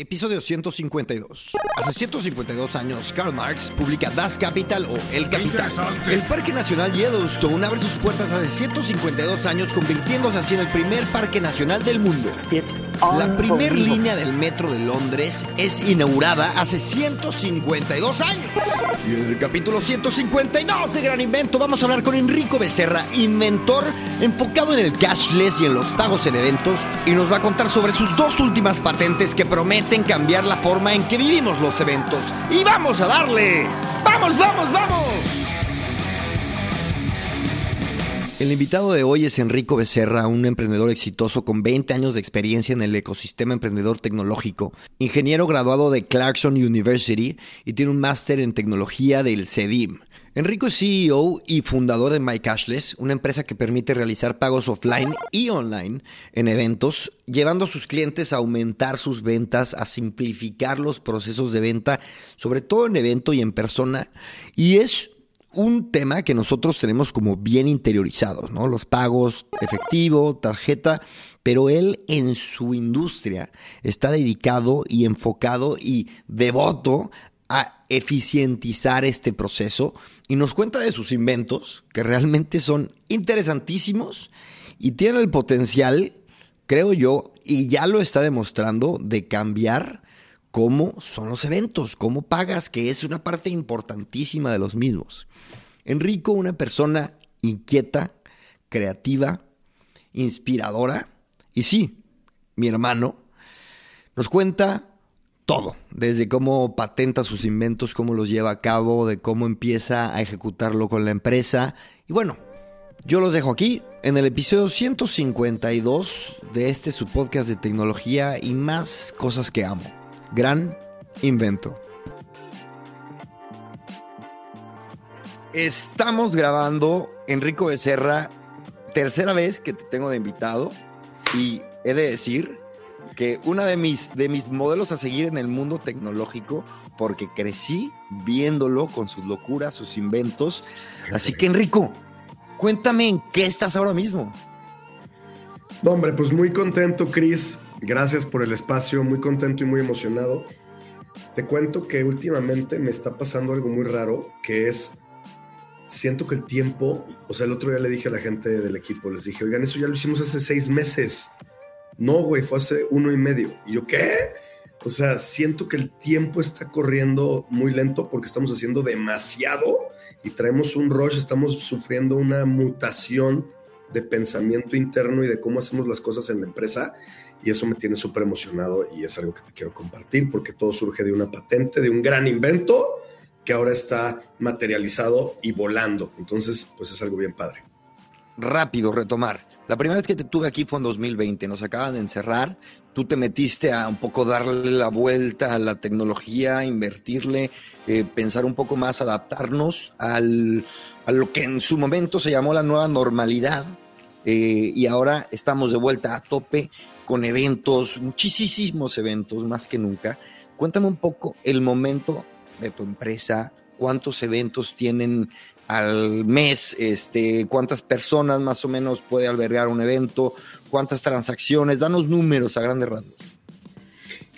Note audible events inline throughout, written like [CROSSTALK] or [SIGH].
Episodio 152. Hace 152 años, Karl Marx publica Das Kapital o El Capital. El Parque Nacional Yellowstone abre sus puertas hace 152 años, convirtiéndose así en el primer parque nacional del mundo. La primera línea del metro de Londres es inaugurada hace 152 años. Y en el capítulo 152 de Gran Invento vamos a hablar con Enrico Becerra, inventor enfocado en el cashless y en los pagos en eventos, y nos va a contar sobre sus dos últimas patentes que prometen cambiar la forma en que vivimos los eventos. ¡Y vamos a darle! ¡Vamos, vamos, vamos! El invitado de hoy es Enrico Becerra, un emprendedor exitoso con 20 años de experiencia en el ecosistema emprendedor tecnológico, ingeniero graduado de Clarkson University y tiene un máster en tecnología del CEDIM. Enrico es CEO y fundador de MyCashless, una empresa que permite realizar pagos offline y online en eventos, llevando a sus clientes a aumentar sus ventas, a simplificar los procesos de venta, sobre todo en evento y en persona. Y es un tema que nosotros tenemos como bien interiorizados, ¿no? Los pagos, efectivo, tarjeta, pero él en su industria está dedicado y enfocado y devoto a eficientizar este proceso y nos cuenta de sus inventos que realmente son interesantísimos y tienen el potencial, creo yo, y ya lo está demostrando, de cambiar cómo son los eventos, cómo pagas, que es una parte importantísima de los mismos. Enrico, una persona inquieta, creativa, inspiradora, y sí, mi hermano, nos cuenta todo, desde cómo patenta sus inventos, cómo los lleva a cabo, de cómo empieza a ejecutarlo con la empresa. Y bueno, yo los dejo aquí en el episodio 152 de este su podcast de tecnología y más cosas que amo. Gran invento. Estamos grabando Enrico Becerra, tercera vez que te tengo de invitado y he de decir que una de mis, de mis modelos a seguir en el mundo tecnológico, porque crecí viéndolo con sus locuras, sus inventos. Así que Enrico, cuéntame en qué estás ahora mismo. No, hombre, pues muy contento, Cris. Gracias por el espacio, muy contento y muy emocionado. Te cuento que últimamente me está pasando algo muy raro, que es siento que el tiempo, o sea, el otro día le dije a la gente del equipo, les dije, oigan, eso ya lo hicimos hace seis meses. No, güey, fue hace uno y medio. Y yo, ¿qué? O sea, siento que el tiempo está corriendo muy lento porque estamos haciendo demasiado y traemos un rush, estamos sufriendo una mutación de pensamiento interno y de cómo hacemos las cosas en la empresa. Y eso me tiene súper emocionado y es algo que te quiero compartir porque todo surge de una patente, de un gran invento que ahora está materializado y volando. Entonces, pues es algo bien padre. Rápido, retomar. La primera vez que te tuve aquí fue en 2020, nos acaban de encerrar, tú te metiste a un poco darle la vuelta a la tecnología, invertirle, eh, pensar un poco más, adaptarnos al, a lo que en su momento se llamó la nueva normalidad eh, y ahora estamos de vuelta a tope con eventos, muchísimos eventos, más que nunca. Cuéntame un poco el momento de tu empresa, cuántos eventos tienen al mes, este, cuántas personas más o menos puede albergar un evento, cuántas transacciones, danos números a grandes rasgos.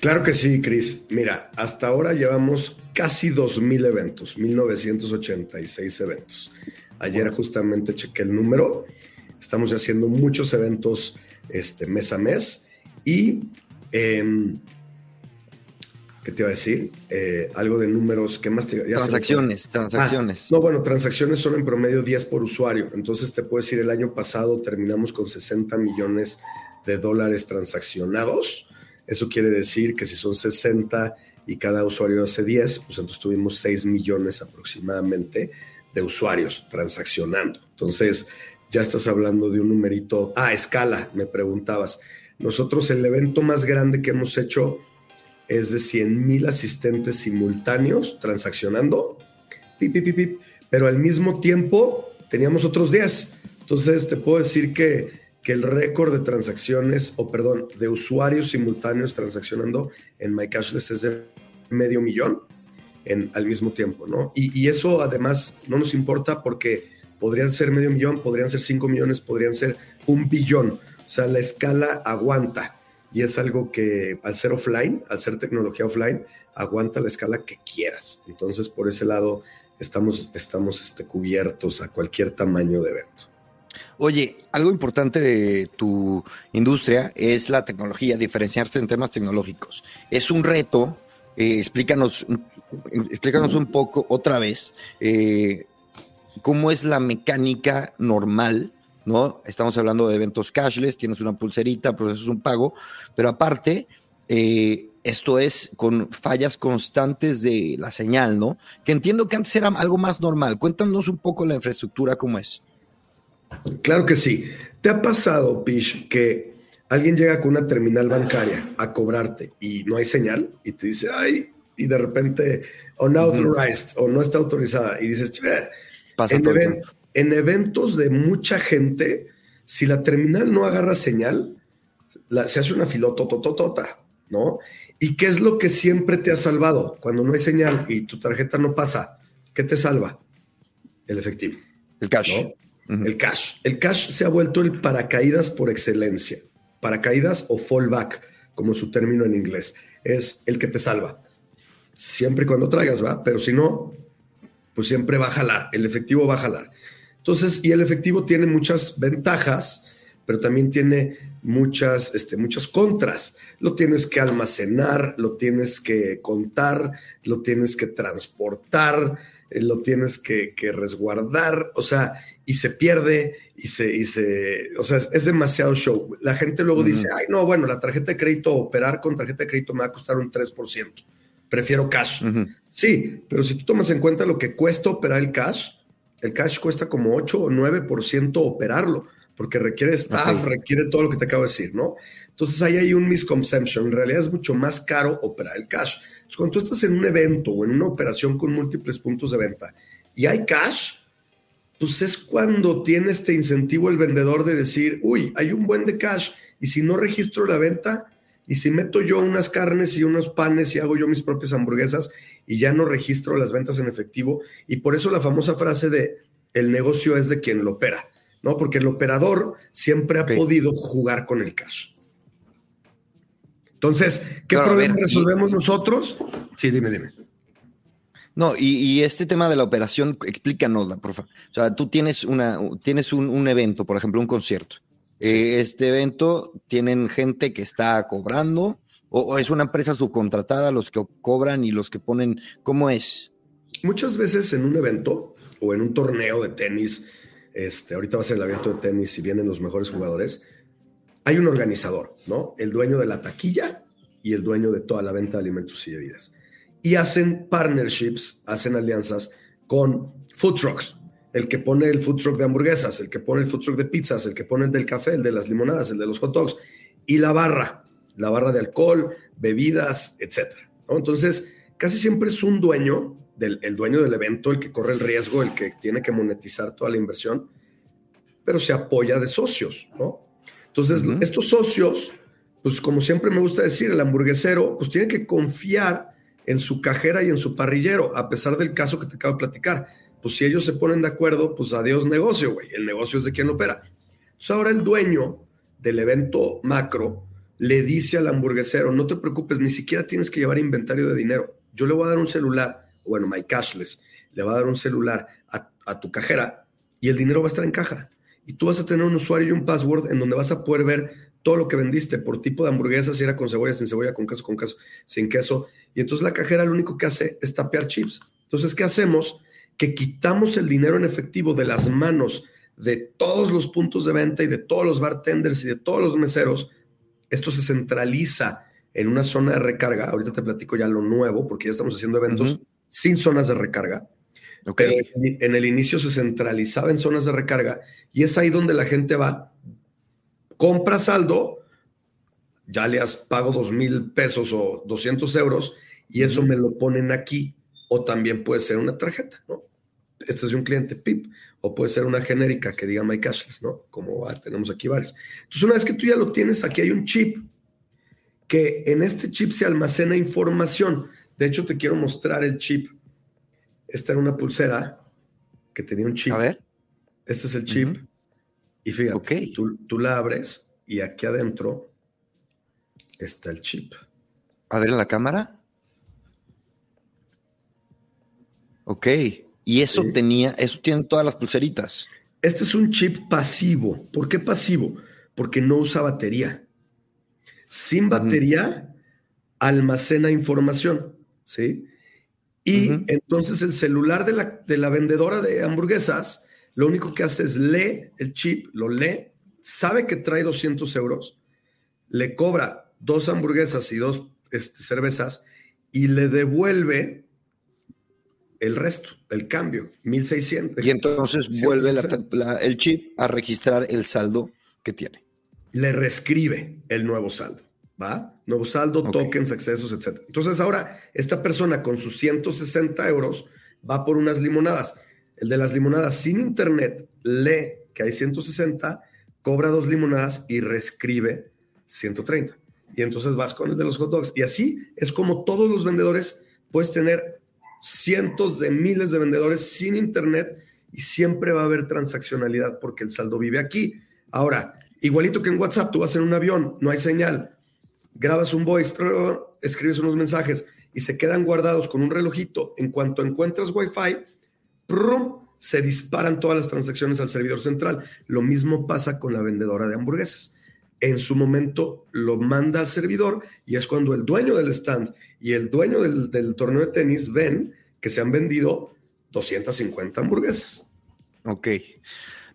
Claro que sí, Cris. Mira, hasta ahora llevamos casi 2.000 eventos, 1.986 eventos. Ayer justamente chequé el número. Estamos haciendo muchos eventos este, mes a mes y eh, ¿qué te iba a decir? Eh, algo de números, ¿qué más te Transacciones, transacciones. Ah, no, bueno, transacciones son en promedio 10 por usuario. Entonces te puedo decir, el año pasado terminamos con 60 millones de dólares transaccionados. Eso quiere decir que si son 60 y cada usuario hace 10, pues entonces tuvimos 6 millones aproximadamente de usuarios transaccionando. Entonces, ya estás hablando de un numerito. Ah, escala, me preguntabas. Nosotros el evento más grande que hemos hecho es de 100 mil asistentes simultáneos transaccionando, pero al mismo tiempo teníamos otros 10. Entonces te puedo decir que, que el récord de transacciones, o perdón, de usuarios simultáneos transaccionando en MyCashless es de medio millón en, al mismo tiempo, ¿no? Y, y eso además no nos importa porque podrían ser medio millón, podrían ser 5 millones, podrían ser un billón. O sea, la escala aguanta. Y es algo que al ser offline, al ser tecnología offline, aguanta la escala que quieras. Entonces, por ese lado, estamos, estamos este, cubiertos a cualquier tamaño de evento. Oye, algo importante de tu industria es la tecnología, diferenciarse en temas tecnológicos. Es un reto, eh, explícanos, explícanos un poco otra vez eh, cómo es la mecánica normal, ¿no? Estamos hablando de eventos cashless, tienes una pulserita, procesas un pago, pero aparte, eh, esto es con fallas constantes de la señal, ¿no? Que entiendo que antes era algo más normal. Cuéntanos un poco la infraestructura, cómo es. Claro que sí. ¿Te ha pasado, Pish, que alguien llega con una terminal bancaria a cobrarte y no hay señal y te dice, ay, y de repente, unauthorized o no está autorizada y dices, Pasa en, en eventos de mucha gente, si la terminal no agarra señal, se hace una filotototota, ¿no? ¿Y qué es lo que siempre te ha salvado cuando no hay señal y tu tarjeta no pasa? ¿Qué te salva? El efectivo. El cash. El cash. El cash se ha vuelto el paracaídas por excelencia. Paracaídas o fallback, como su término en inglés. Es el que te salva. Siempre y cuando traigas, va, pero si no, pues siempre va a jalar. El efectivo va a jalar. Entonces, y el efectivo tiene muchas ventajas, pero también tiene muchas, este, muchas contras. Lo tienes que almacenar, lo tienes que contar, lo tienes que transportar, eh, lo tienes que, resguardar, o sea, y se pierde y se, y se o sea, es, demasiado show. La gente luego dice, ay, no, bueno, la tarjeta de crédito, operar con tarjeta de crédito me va a costar un 3%. Prefiero cash. Sí, pero si tú tomas en cuenta lo que cuesta operar el cash, el cash cuesta como 8 o 9% operarlo, porque requiere staff, requiere todo lo que te acabo de decir, ¿no? Entonces ahí hay un misconception. En realidad es mucho más caro operar el cash cuando tú estás en un evento o en una operación con múltiples puntos de venta y hay cash, pues es cuando tiene este incentivo el vendedor de decir, uy, hay un buen de cash y si no registro la venta y si meto yo unas carnes y unos panes y hago yo mis propias hamburguesas y ya no registro las ventas en efectivo y por eso la famosa frase de el negocio es de quien lo opera, ¿no? Porque el operador siempre ha podido jugar con el cash. Entonces, ¿qué problema resolvemos nosotros? Sí, dime, dime. No, y, este tema de la operación, explícanosla, por favor. O sea, tú tienes, una, tienes un, evento, por ejemplo, un concierto. Eh, este evento tienen gente que está cobrando o, es una empresa subcontratada los que cobran y los que ponen, ¿cómo es? Muchas veces en un evento o en un torneo de tenis, este, ahorita va a ser el abierto de tenis y vienen los mejores jugadores, hay un organizador, ¿no? El dueño de la taquilla y el dueño de toda la venta de alimentos y bebidas. Y hacen partnerships, hacen alianzas con food trucks. El que pone el food truck de hamburguesas, el que pone el food truck de pizzas, el que pone el del café, el de las limonadas, el de los hot dogs. Y la barra, la barra de alcohol, bebidas, etc. Entonces, casi siempre es un dueño, del, el dueño del evento, el que corre el riesgo, el que tiene que monetizar toda la inversión, pero se apoya de socios, ¿no? Entonces, estos socios, pues como siempre me gusta decir, el hamburguesero, pues tiene que confiar en su cajera y en su parrillero, a pesar del caso que te acabo de platicar. Pues si ellos se ponen de acuerdo, pues adiós negocio, güey. El negocio es de quien opera. Entonces ahora el dueño del evento macro le dice al hamburguesero, no te preocupes, ni siquiera tienes que llevar inventario de dinero. Yo le voy a dar un celular, bueno, my cashless, le va a dar un celular a, a tu cajera y el dinero va a estar en caja y tú vas a tener un usuario y un password en donde vas a poder ver todo lo que vendiste por tipo de hamburguesa, si era con cebolla, sin cebolla, con queso, con queso, sin queso. Y entonces la cajera lo único que hace es tapear chips. Entonces, ¿qué hacemos? Que quitamos el dinero en efectivo de las manos de todos los puntos de venta y de todos los bartenders y de todos los meseros. Esto se centraliza en una zona de recarga. Ahorita te platico ya lo nuevo, porque ya estamos haciendo eventos sin zonas de recarga. Pero en el inicio se centralizaba en zonas de recarga y es ahí donde la gente va, compra saldo, ya le has pago dos mil pesos o 200 euros y eso me lo ponen aquí. O también puede ser una tarjeta, ¿no? Este es de un cliente PIP. O puede ser una genérica que diga My Cashless, ¿no? Como tenemos aquí varios. Entonces, una vez que tú ya lo tienes, aquí hay un chip que en este chip se almacena información. De hecho, te quiero mostrar el chip esta era una pulsera que tenía un chip. A ver. Este es el chip. Y fíjate, tú, la abres y aquí adentro está el chip. A ver la cámara. Ok. Y eso tenía, eso tienen todas las pulseritas. Este es un chip pasivo. ¿Por qué pasivo? Porque no usa batería. Sin batería, almacena información. ¿Sí? Y entonces el celular de la, de la vendedora de hamburguesas, lo único que hace es lee el chip, lo lee, sabe que trae 200 euros, le cobra dos hamburguesas y dos este, cervezas y le devuelve el resto, el cambio, 1600. Y entonces vuelve el chip a registrar el saldo que tiene. Le reescribe el nuevo saldo, ¿va? Nuevo saldo, tokens, accesos, etc. Entonces ahora esta persona con sus 160 euros va por unas limonadas. El de las limonadas sin internet lee que hay 160, cobra dos limonadas y reescribe 130. Y entonces vas con el de los hot dogs. Y así es como todos los vendedores puedes tener cientos de miles de vendedores sin internet y siempre va a haber transaccionalidad porque el saldo vive aquí. Ahora, igualito que en WhatsApp, tú vas en un avión, no hay señal, grabas un voice, escribes unos mensajes y se quedan guardados con un relojito. En cuanto encuentras Wi-Fi, se disparan todas las transacciones al servidor central. Lo mismo pasa con la vendedora de hamburguesas. En su momento lo manda al servidor y es cuando el dueño del stand y el dueño del, torneo de tenis ven que se han vendido 250 hamburguesas. Ok.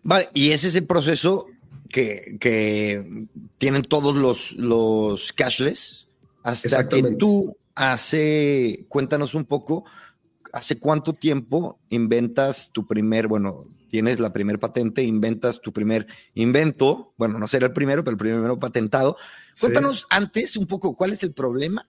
Vale, y ese es el proceso que, que tienen todos los, los cashless hasta que tú hace, cuéntanos un poco, ¿hace cuánto tiempo inventas tu primer, bueno, tienes la primer patente, inventas tu primer invento, bueno, no será el primero, pero el primero patentado. Cuéntanos antes un poco cuál es el problema,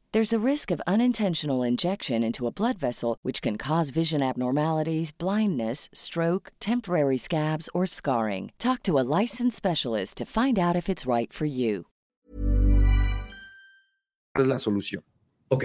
There's a risk of unintentional injection into a blood vessel, which can cause vision abnormalities, blindness, stroke, temporary scabs, or scarring. Talk to a licensed specialist to find out if it's right for you. Es la solución. Ok,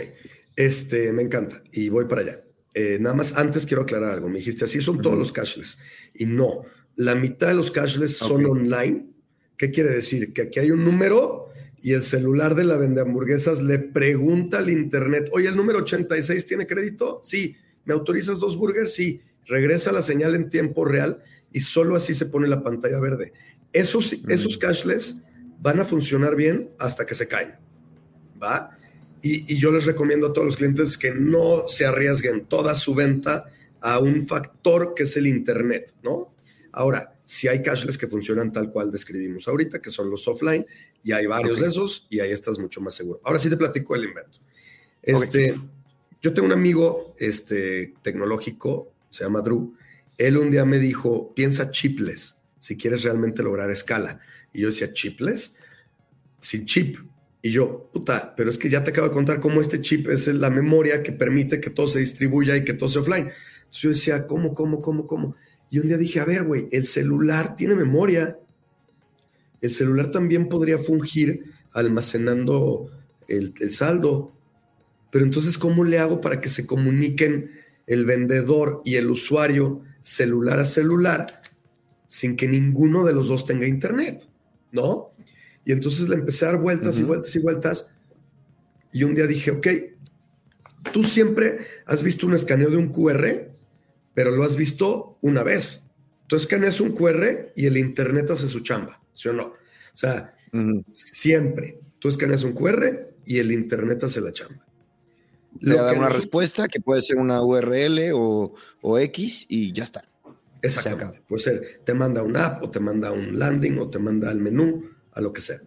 este, me encanta y voy para allá. Eh, nada más antes quiero aclarar algo. Me dijiste, así son todos los cashless. Y no, la mitad de los cashless son online. ¿Qué quiere decir? Que aquí hay un número y el celular de la vende hamburguesas le pregunta al internet, oye, el número 86 tiene crédito? Sí. ¿Me autorizas dos burgers? Sí. Regresa la señal en tiempo real y solo así se pone la pantalla verde. Esos, esos cashless van a funcionar bien hasta que se caen. ¿Va? Y, y yo les recomiendo a todos los clientes que no se arriesguen toda su venta a un factor que es el Internet, ¿no? Ahora, si hay cashless que funcionan tal cual describimos ahorita, que son los offline, y hay varios de esos y ahí estás mucho más seguro. Ahora sí te platico el invento. Este, Yo tengo un amigo este, tecnológico, se llama Drew. Él un día me dijo, piensa chipless si quieres realmente lograr escala. Y yo decía, chipless, sin chip. Y yo, puta, pero es que ya te acabo de contar cómo este chip es la memoria que permite que todo se distribuya y que todo sea offline. Entonces yo decía, ¿cómo, cómo, cómo, cómo? Y un día dije, a ver, güey, el celular tiene memoria el celular también podría fungir almacenando el, saldo. Pero entonces, ¿cómo le hago para que se comuniquen el vendedor y el usuario celular a celular sin que ninguno de los dos tenga internet? ¿No? Y entonces le empecé a dar vueltas y vueltas y vueltas. Y un día dije, ok, tú siempre has visto un escaneo de un QR, pero lo has visto una vez. Tú escaneas un QR y el internet hace su chamba. ¿sí o no? O sea, siempre tú escaneas un QR y el Internet hace la chamba. Le da una respuesta que puede ser una URL o, X y ya está. Exactamente. Puede ser, te manda un app o te manda un landing o te manda al menú, a lo que sea.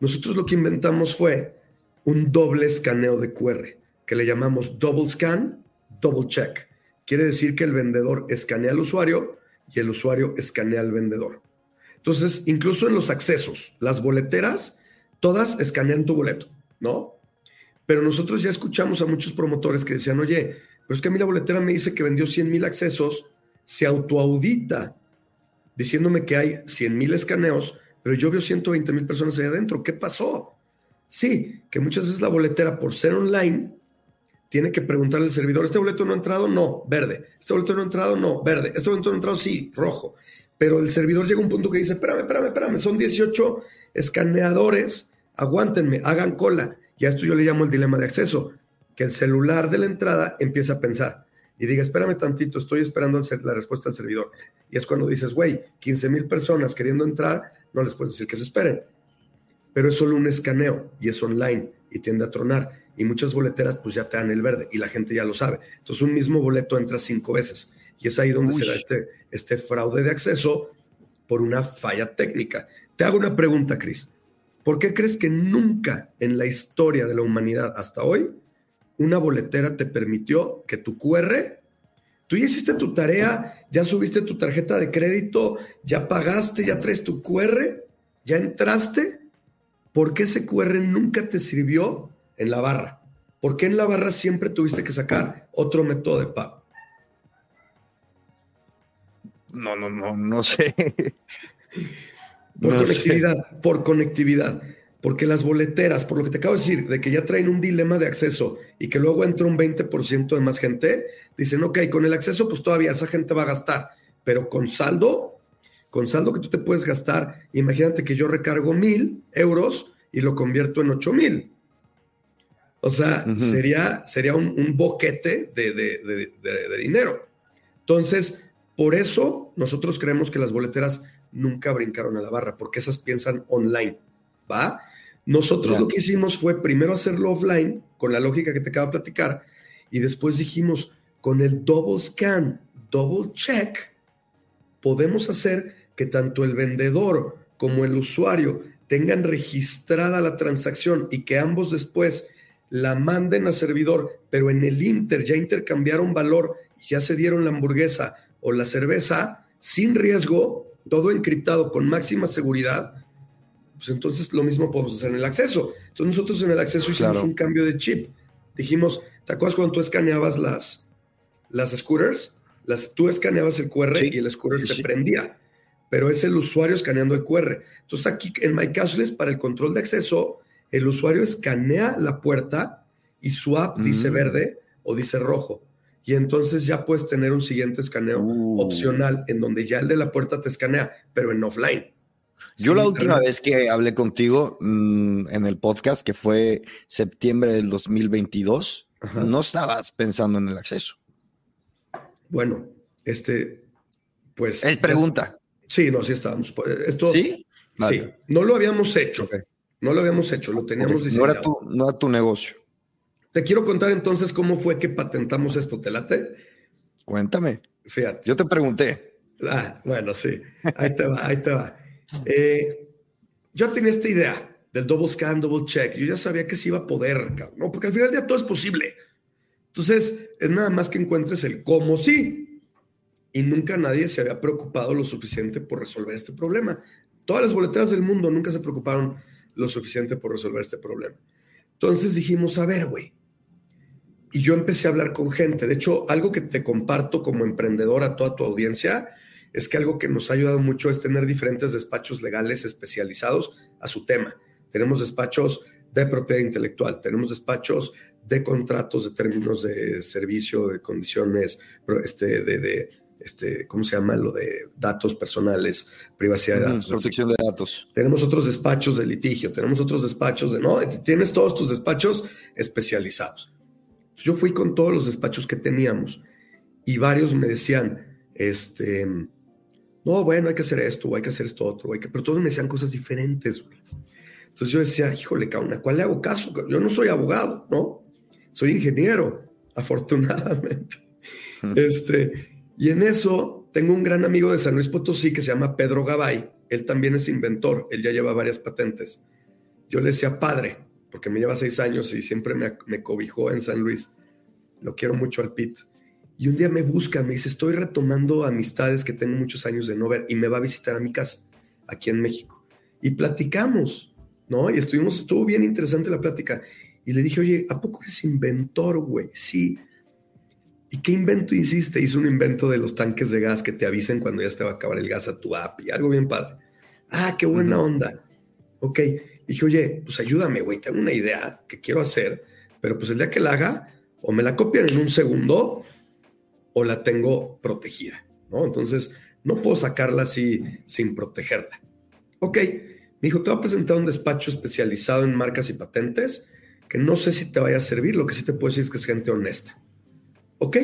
Nosotros lo que inventamos fue un doble escaneo de QR, que le llamamos double scan, double check. Quiere decir que el vendedor escanea al usuario y el usuario escanea al vendedor. Entonces, incluso en los accesos, las boleteras, todas escanean tu boleto, ¿no? Pero nosotros ya escuchamos a muchos promotores que decían, oye, pero es que a mí la boletera me dice que vendió 100 mil accesos, se autoaudita diciéndome que hay 100 mil escaneos, pero yo veo 120 mil personas ahí adentro. ¿Qué pasó? Sí, que muchas veces la boletera, por ser online, tiene que preguntarle al servidor, ¿este boleto no ha entrado? No, verde. ¿Este boleto no ha entrado? No, verde. ¿Este boleto no ha entrado? Sí, rojo. Pero el servidor llega a un punto que dice, espérame, espérame, espérame, son 18 escaneadores, aguántenme, hagan cola. Y a esto yo le llamo el dilema de acceso, que el celular de la entrada empieza a pensar y diga, espérame tantito, estoy esperando la respuesta del servidor. Y es cuando dices, güey, 15 mil personas queriendo entrar, no les puedes decir que se esperen. Pero es solo un escaneo y es online y tiende a tronar y muchas boleteras pues ya te dan el verde y la gente ya lo sabe. Entonces un mismo boleto entra cinco veces y es ahí donde se da este, este fraude de acceso por una falla técnica. Te hago una pregunta, Cris. ¿Por qué crees que nunca en la historia de la humanidad hasta hoy una boletera te permitió que tu QR, tú ya hiciste tu tarea, ya subiste tu tarjeta de crédito, ya pagaste, ya traes tu QR, ya entraste? ¿Por qué ese QR nunca te sirvió en la barra? ¿Por qué en la barra siempre tuviste que sacar otro método de pago? No, no, no, no sé. Por conectividad, por conectividad. Porque las boleteras, por lo que te acabo de decir, de que ya traen un dilema de acceso y que luego entra un 20% de más gente, dicen, ok, con el acceso, pues todavía esa gente va a gastar, pero con saldo, con saldo que tú te puedes gastar, imagínate que yo recargo mil euros y lo convierto en ocho mil. O sea, sería, sería un, boquete de, dinero. Entonces, por eso nosotros creemos que las boleteras nunca brincaron a la barra, porque esas piensan online, ¿va? Nosotros lo que hicimos fue primero hacerlo offline, con la lógica que te acabo de platicar, y después dijimos, con el double scan, double check, podemos hacer que tanto el vendedor como el usuario tengan registrada la transacción y que ambos después la manden a servidor, pero en el Inter ya intercambiaron valor y ya se dieron la hamburguesa o la cerveza sin riesgo, todo encriptado con máxima seguridad, pues entonces lo mismo podemos hacer en el acceso. Entonces nosotros en el acceso hicimos un cambio de chip. Dijimos, ¿te acuerdas cuando tú escaneabas las, las scooters? Las, tú escaneabas el QR y el scooter se prendía, pero es el usuario escaneando el QR. Entonces aquí en MyCashless, para el control de acceso, el usuario escanea la puerta y su app dice mm. verde o dice rojo. Y entonces ya puedes tener un siguiente escaneo uh. opcional en donde ya el de la puerta te escanea, pero en offline. Yo la última vez que hablé contigo mm, en el podcast, que fue septiembre del 2022, no estabas pensando en el acceso. Bueno, este, pues... Es pregunta. Sí, no, sí estábamos. Esto, ¿Sí? Sí, no lo habíamos hecho. No lo habíamos hecho, lo teníamos diseñado. No era, tu, no era tu negocio. Te quiero contar entonces cómo fue que patentamos esto. ¿Te late? Cuéntame. Fíjate. Yo te pregunté. Ah, bueno, sí. Ahí te va, ahí te va. Eh, yo tenía esta idea del double scan, double check. Yo ya sabía que se iba a poder, ¿no? Porque al final del día todo es posible. Entonces, es nada más que encuentres el cómo sí. Y nunca nadie se había preocupado lo suficiente por resolver este problema. Todas las boleteras del mundo nunca se preocuparon lo suficiente por resolver este problema. Entonces dijimos, a ver, güey. Y yo empecé a hablar con gente. De hecho, algo que te comparto como emprendedor a toda tu audiencia es que algo que nos ha ayudado mucho es tener diferentes despachos legales especializados a su tema. Tenemos despachos de propiedad intelectual, tenemos despachos de contratos de términos de servicio, de condiciones, este, de este, ¿cómo se llama? Lo de datos personales, privacidad de datos. Protección de datos. Tenemos otros despachos de litigio, tenemos otros despachos de, no, tienes todos tus despachos especializados. Yo fui con todos los despachos que teníamos y varios me decían, este, no, bueno, hay que hacer esto, o hay que hacer esto otro, hay que, pero todos me decían cosas diferentes. Entonces yo decía, híjole, ¿a cuál le hago caso? Yo no soy abogado, ¿no? Soy ingeniero, [LAUGHS] afortunadamente. este, y en eso tengo un gran amigo de San Luis Potosí que se llama Pedro Gabay. Él también es inventor. Él ya lleva varias patentes. Yo le decía padre, porque me lleva seis años y siempre me, cobijó en San Luis. Lo quiero mucho al Pit. Y un día me busca, me dice, estoy retomando amistades que tengo muchos años de no ver y me va a visitar a mi casa, aquí en México. Y platicamos, ¿no? Y estuvimos, estuvo bien interesante la plática. Y le dije, oye, ¿a poco eres inventor, güey? Sí. ¿Y qué invento hiciste? Hice un invento de los tanques de gas que te avisen cuando ya te va a acabar el gas a tu app y algo bien padre. Ah, qué buena onda. Ok. Dije, oye, pues ayúdame, güey, tengo una idea que quiero hacer, pero pues el día que la haga, o me la copian en un segundo o la tengo protegida, ¿no? Entonces, no puedo sacarla así sin protegerla. Ok, me dijo, te voy a presentar un despacho especializado en marcas y patentes que no sé si te vaya a servir, lo que sí te puedo decir es que es gente honesta. Ok,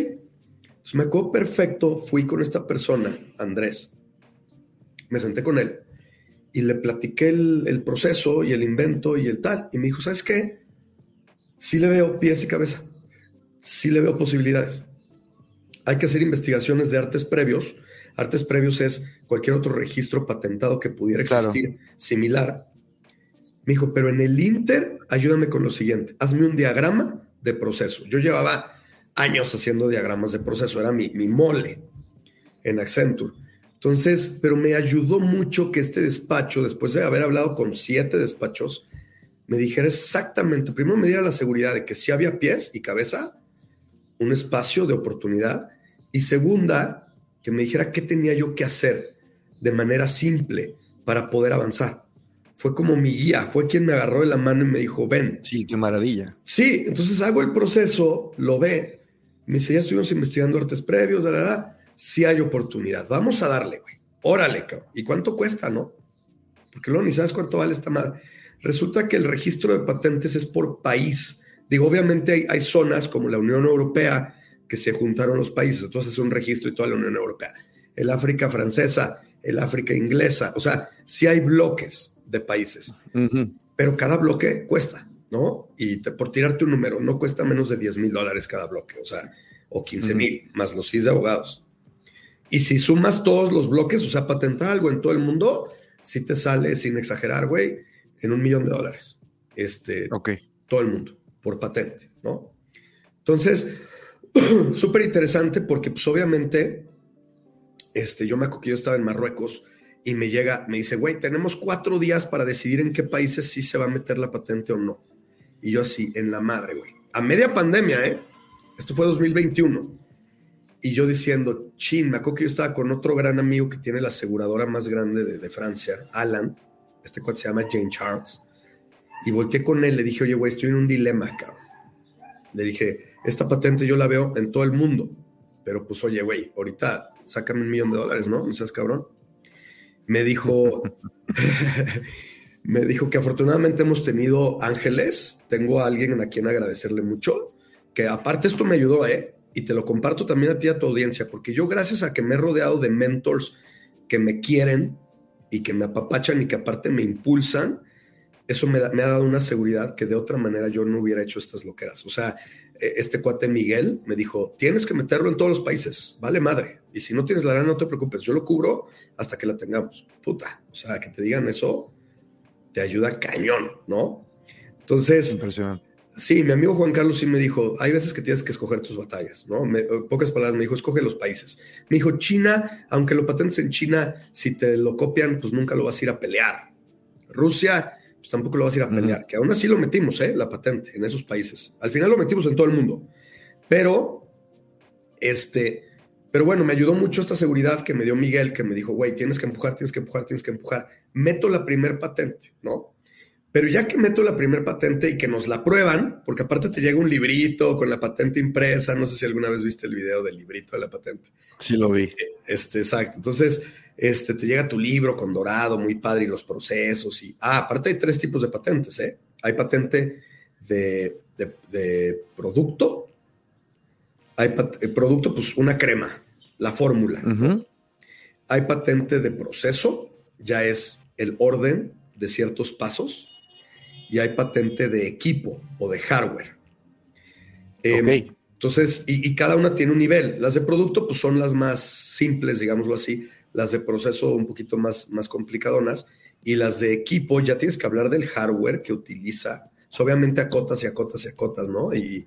pues me acuerdo perfecto, fui con esta persona, Andrés, me senté con él y le platiqué el, el proceso y el invento y el tal, y me dijo, ¿sabes qué? Sí le veo pies y cabeza, sí le veo posibilidades hay que hacer investigaciones de artes previos. Artes previos es cualquier otro registro patentado que pudiera existir similar. Me dijo, pero en el Inter, ayúdame con lo siguiente, hazme un diagrama de proceso. Yo llevaba años haciendo diagramas de proceso, era mi, mi mole en Accenture. Entonces, pero me ayudó mucho que este despacho, después de haber hablado con siete despachos, me dijera exactamente, primero me diera la seguridad de que si había pies y cabeza, un espacio de oportunidad, y segunda, que me dijera qué tenía yo que hacer de manera simple para poder avanzar. Fue como mi guía, fue quien me agarró de la mano y me dijo, ven. Sí, qué maravilla. Sí, entonces hago el proceso, lo ve, me dice, ya estuvimos investigando artes previos, la, la, sí hay oportunidad, vamos a darle, güey. Órale, cabrón. ¿Y cuánto cuesta, no? Porque luego ni sabes cuánto vale esta madre. Resulta que el registro de patentes es por país. Digo, obviamente hay, hay zonas como la Unión Europea, que se juntaron los países, entonces es un registro y toda la Unión Europea. El África francesa, el África inglesa, o sea, sí hay bloques de países, pero cada bloque cuesta, ¿no? Y por tirarte un número, no cuesta menos de 10 mil dólares cada bloque, o sea, o 15 mil, más los fees de abogados. Y si sumas todos los bloques, o sea, patentar algo en todo el mundo, sí te sale, sin exagerar, güey, en un millón de dólares. Este, ok. Todo el mundo, por patente, ¿no? Entonces, [CLEARS THROAT] súper interesante porque pues obviamente, este, yo me acuerdo que yo estaba en Marruecos y me llega, me dice, güey, tenemos cuatro días para decidir en qué países sí se va a meter la patente o no. Y yo así, en la madre, güey. A media pandemia, ¿eh? Esto fue 2021. Y yo diciendo, chin, me acuerdo que yo estaba con otro gran amigo que tiene la aseguradora más grande de, de Francia, Alan. Este cuate se llama Jane Charles. Y volteé con él, le dije, oye, güey, estoy en un dilema, cabrón. Le dije, esta patente yo la veo en todo el mundo, pero pues oye, güey, ahorita sácame un millón de dólares, ¿no? No seas cabrón. Me dijo, [LAUGHS] me dijo que afortunadamente hemos tenido ángeles, tengo a alguien a quien agradecerle mucho, que aparte esto me ayudó, ¿eh? Y te lo comparto también a ti, a tu audiencia, porque yo gracias a que me he rodeado de mentors que me quieren y que me apapachan y que aparte me impulsan, eso me, ha dado una seguridad que de otra manera yo no hubiera hecho estas loqueras. O sea, e, este cuate Miguel me dijo, tienes que meterlo en todos los países, vale madre. Y si no tienes la lana, no te preocupes, yo lo cubro hasta que la tengamos. Puta, o sea, que te digan eso te ayuda cañón, ¿no? Entonces, Impresionante. sí, mi amigo Juan Carlos sí me dijo, hay veces que tienes que escoger tus batallas, ¿no? Me, pocas palabras me dijo, escoge los países. Me dijo, China, aunque lo patentes en China, si te lo copian, pues nunca lo vas a ir a pelear. Rusia, pues tampoco lo vas a ir a pelear, uh -huh. que aún así lo metimos, ¿eh? La patente en esos países. Al final lo metimos en todo el mundo. Pero, este, pero bueno, me ayudó mucho esta seguridad que me dio Miguel, que me dijo, güey, tienes que empujar, tienes que empujar, tienes que empujar. Meto la primer patente, ¿no? Pero ya que meto la primer patente y que nos la prueban, porque aparte te llega un librito con la patente impresa, no sé si alguna vez viste el video del librito de la patente. Sí, lo vi. Este, exacto. Entonces, este, te llega tu libro con dorado, muy padre, y los procesos. Y, ah, aparte hay tres tipos de patentes, ¿eh? Hay patente de, de, de producto, hay pat producto, pues una crema, la fórmula. Uh -huh. Hay patente de proceso, ya es el orden de ciertos pasos, y hay patente de equipo o de hardware. Eh, okay. Entonces, y, cada una tiene un nivel. Las de producto, pues son las más simples, digámoslo así. Las de proceso un poquito más, más complicadonas. Y las de equipo, ya tienes que hablar del hardware que utiliza. Pues, obviamente acotas y acotas y acotas, ¿no? Y,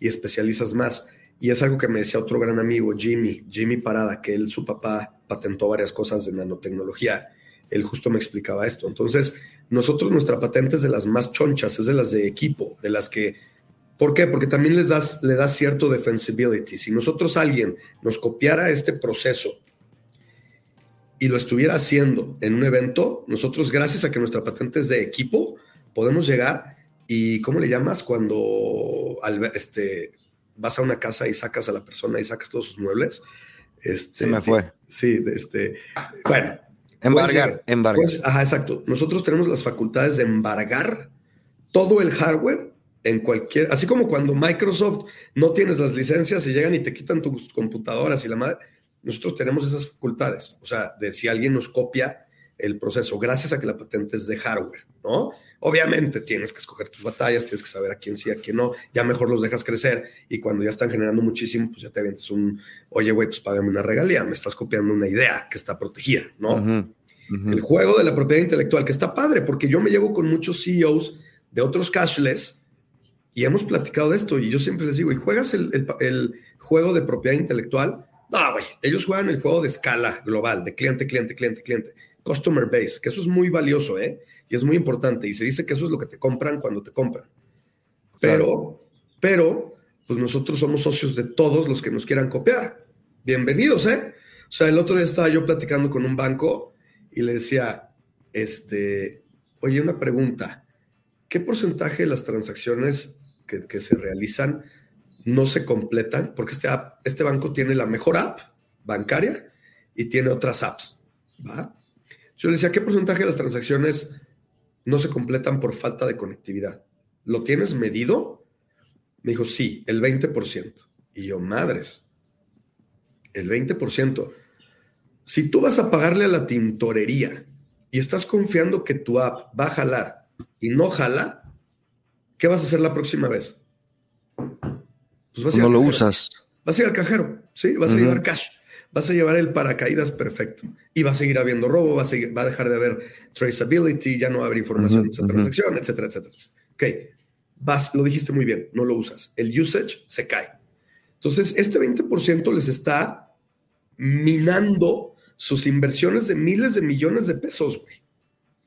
y especializas más. Y es algo que me decía otro gran amigo, Jimmy, Jimmy Parada, que él, su papá, patentó varias cosas de nanotecnología. Él justo me explicaba esto. Entonces, nosotros nuestra patente es de las más chonchas, es de las de equipo, de las que ¿Por qué? Porque también les das, le da cierto defensibility. Si nosotros alguien nos copiara este proceso y lo estuviera haciendo en un evento, nosotros gracias a que nuestra patente es de equipo, podemos llegar y ¿cómo le llamas cuando este, vas a una casa y sacas a la persona y sacas todos sus muebles? Este, Se me fue. Sí, este, bueno. Embargar, embargar. Pues, ajá, exacto. Nosotros tenemos las facultades de embargar todo el hardware en cualquier, así como cuando Microsoft no tienes las licencias y llegan y te quitan tus computadoras y la madre, nosotros tenemos esas facultades, o sea, de si alguien nos copia el proceso, gracias a que la patente es de hardware, ¿no? Obviamente tienes que escoger tus batallas, tienes que saber a quién sí, a quién no, ya mejor los dejas crecer y cuando ya están generando muchísimo, pues ya te avientes un, oye, güey, pues págame una regalía, me estás copiando una idea que está protegida, ¿no? El juego de la propiedad intelectual, que está padre, porque yo me llevo con muchos CEOs de otros cashless y hemos platicado de esto y yo siempre les digo, ¿y juegas el, juego de propiedad intelectual? No, güey, ellos juegan el juego de escala global, de cliente, cliente, cliente, cliente, customer base, que eso es muy valioso, ¿eh? Y es muy importante. Y se dice que eso es lo que te compran cuando te compran. Pero, pero, pues nosotros somos socios de todos los que nos quieran copiar. Bienvenidos, ¿eh? O sea, el otro día estaba yo platicando con un banco y le decía, este, oye, una pregunta. ¿Qué porcentaje de las transacciones que, se realizan no se completan porque este, este banco tiene la mejor app bancaria y tiene otras apps. ¿va? Yo le decía, ¿qué porcentaje de las transacciones no se completan por falta de conectividad? ¿Lo tienes medido? Me dijo, sí, el 20%. Y yo, madres, el 20%. Si tú vas a pagarle a la tintorería y estás confiando que tu app va a jalar y no jala, ¿Qué vas a hacer la próxima vez? Pues vas a no lo usas. Vas a ir al cajero, ¿sí? Vas a llevar cash. Vas a llevar el paracaídas perfecto. Y va a seguir habiendo robo, va a, va a dejar de haber traceability, ya no va a haber información de esa transacción, etcétera, etcétera. Ok, vas, lo dijiste muy bien, no lo usas. El usage se cae. Entonces, este 20% les está minando sus inversiones de miles de millones de pesos, güey.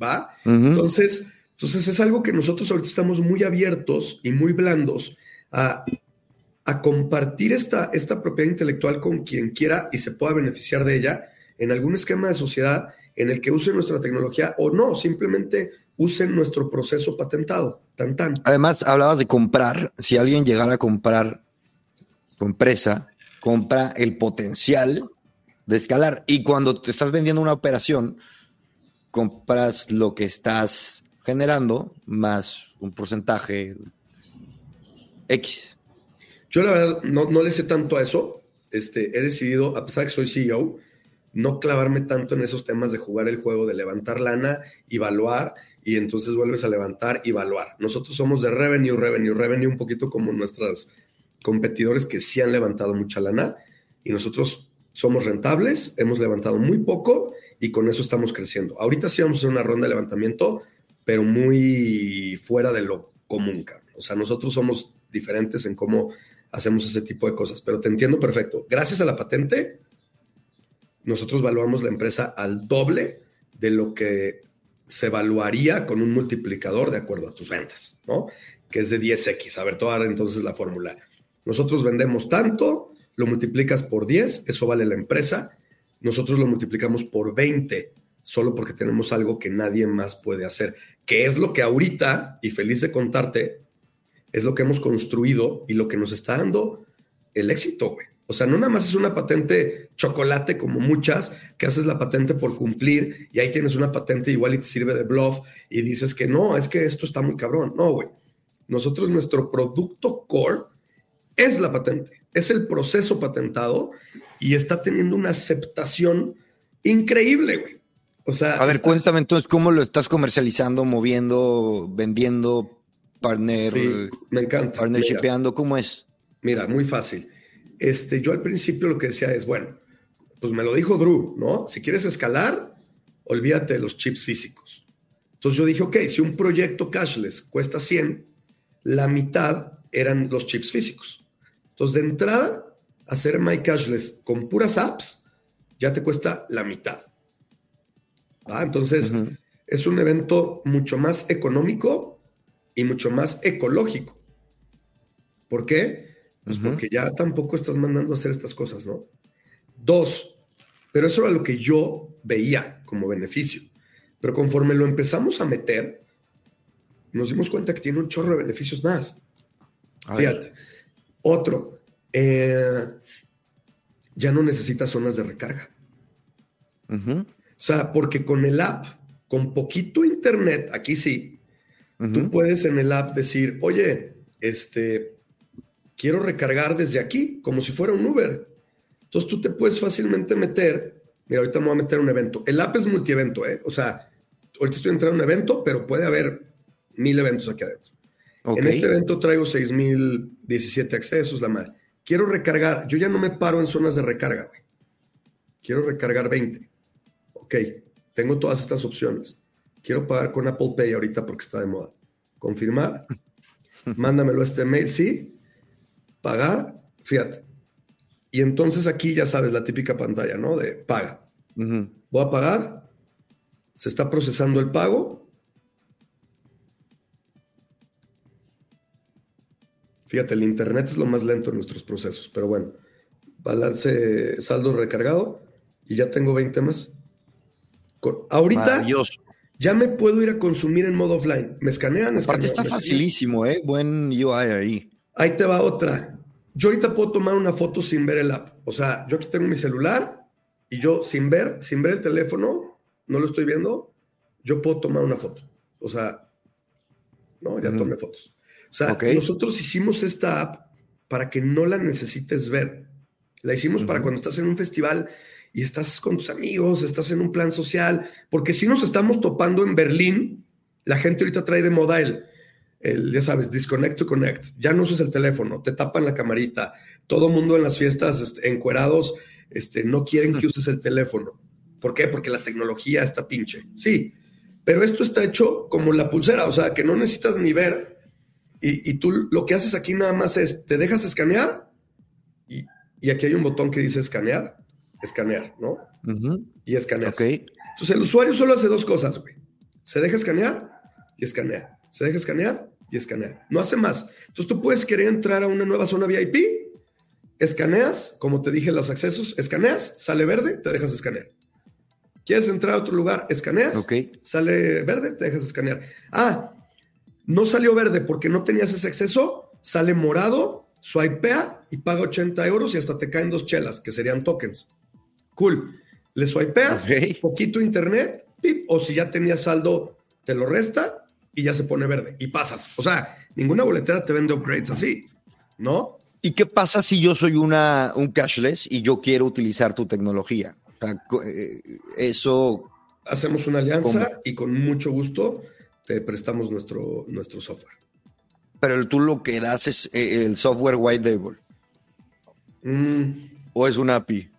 ¿Va? Entonces, entonces es algo que nosotros ahorita estamos muy abiertos y muy blandos a, compartir esta, esta propiedad intelectual con quien quiera y se pueda beneficiar de ella en algún esquema de sociedad en el que use nuestra tecnología o no, simplemente usen nuestro proceso patentado. Tan, tan. Además, hablabas de comprar. Si alguien llegara a comprar tu empresa, compra el potencial de escalar. Y cuando te estás vendiendo una operación, compras lo que estás generando más un porcentaje X. Yo la verdad no, no le sé tanto a eso. Este, he decidido, a pesar que soy CEO, no clavarme tanto en esos temas de jugar el juego, de levantar lana, evaluar y entonces vuelves a levantar y evaluar. Nosotros somos de revenue, revenue, revenue, un poquito como nuestros competidores que sí han levantado mucha lana y nosotros somos rentables, hemos levantado muy poco y con eso estamos creciendo. Ahorita sí vamos a hacer una ronda de levantamiento pero muy fuera de lo común. O sea, nosotros somos diferentes en cómo hacemos ese tipo de cosas, pero te entiendo perfecto. Gracias a la patente, nosotros evaluamos la empresa al doble de lo que se evaluaría con un multiplicador de acuerdo a tus ventas, ¿no? Que es de 10x. A ver, toda entonces la fórmula. Nosotros vendemos tanto, lo multiplicas por 10, eso vale la empresa. Nosotros lo multiplicamos por 20, solo porque tenemos algo que nadie más puede hacer que es lo que ahorita, y feliz de contarte, es lo que hemos construido y lo que nos está dando el éxito, güey. O sea, no nada más es una patente chocolate como muchas, que haces la patente por cumplir y ahí tienes una patente igual y te sirve de bluff y dices que no, es que esto está muy cabrón. No, güey. Nosotros, nuestro producto core es la patente, es el proceso patentado y está teniendo una aceptación increíble, güey a ver, cuéntame entonces cómo lo estás comercializando, moviendo, vendiendo, partner, me encanta. partnershipeando, ¿cómo es? Mira, muy fácil. Este, yo al principio lo que decía es, bueno, pues me lo dijo Drew, ¿no? Si quieres escalar, olvídate de los chips físicos. Entonces yo dije, ok, si un proyecto cashless cuesta 100, la mitad eran los chips físicos. Entonces, de entrada, hacer My Cashless con puras apps ya te cuesta la mitad. Entonces, es un evento mucho más económico y mucho más ecológico. ¿Por qué? Pues porque ya tampoco estás mandando a hacer estas cosas, ¿no? Dos, pero eso era lo que yo veía como beneficio. Pero conforme lo empezamos a meter, nos dimos cuenta que tiene un chorro de beneficios más. Fíjate. Otro, eh, ya no necesitas zonas de recarga. O sea, porque con el app, con poquito internet, aquí sí, tú puedes en el app decir, oye, este, quiero recargar desde aquí, como si fuera un Uber. Entonces tú te puedes fácilmente meter, mira, ahorita me voy a meter un evento. El app es multievento, ¿eh? O sea, ahorita estoy entrando en un evento, pero puede haber mil eventos aquí adentro. En este evento traigo 6.017 accesos, la madre. Quiero recargar. Yo ya no me paro en zonas de recarga, güey. Quiero recargar 20. Ok, tengo todas estas opciones. Quiero pagar con Apple Pay ahorita porque está de moda. Confirmar. [LAUGHS] Mándamelo a este mail, sí. Pagar. Fíjate. Y entonces aquí ya sabes la típica pantalla, ¿no? De paga. Voy a pagar. Se está procesando el pago Fíjate, el Internet es lo más lento en nuestros procesos, pero bueno, balance saldo recargado y ya tengo 20 más. ahorita ya me puedo ir a consumir en modo offline. Me escanean, Aparte está facilísimo, ¿eh? Buen UI ahí. Ahí te va otra. Yo ahorita puedo tomar una foto sin ver el app. O sea, yo aquí tengo mi celular y yo sin ver, sin ver el teléfono, no lo estoy viendo, yo puedo tomar una foto. O sea, no, ya tomé fotos. O sea, nosotros hicimos esta app para que no la necesites ver. La hicimos para cuando estás en un festival y estás con tus amigos, estás en un plan social, porque si nos estamos topando en Berlín, la gente ahorita trae de moda el, ya sabes, disconnect to connect, ya no usas el teléfono, te tapan la camarita, todo mundo en las fiestas este, encuerados este, no quieren que uses el teléfono. ¿Por qué? Porque la tecnología está pinche. Sí, pero esto está hecho como la pulsera, o sea, que no necesitas ni ver y, tú lo que haces aquí nada más es, te dejas escanear y, aquí hay un botón que dice escanear, escanear, ¿no? Y escanear. Entonces el usuario solo hace dos cosas, güey. Se deja escanear y escanea. Se deja escanear y escanea. No hace más. Entonces tú puedes querer entrar a una nueva zona VIP, escaneas, como te dije los accesos, escaneas, sale verde, te dejas escanear. ¿Quieres entrar a otro lugar? Escaneas, sale verde, te dejas escanear. Ah, no salió verde porque no tenías ese acceso, sale morado, swipea y paga 80 euros y hasta te caen dos chelas, que serían tokens. Cool. Le swipeas, poquito internet, o si ya tenías saldo, te lo resta y ya se pone verde y pasas. O sea, ninguna boletera te vende upgrades así, ¿no? ¿Y qué pasa si yo soy una, un cashless y yo quiero utilizar tu tecnología? Eh, eso. Hacemos una alianza y con mucho gusto te prestamos nuestro, nuestro software. Pero tú lo que das es eh, el software white label. Mm. ¿O es una API?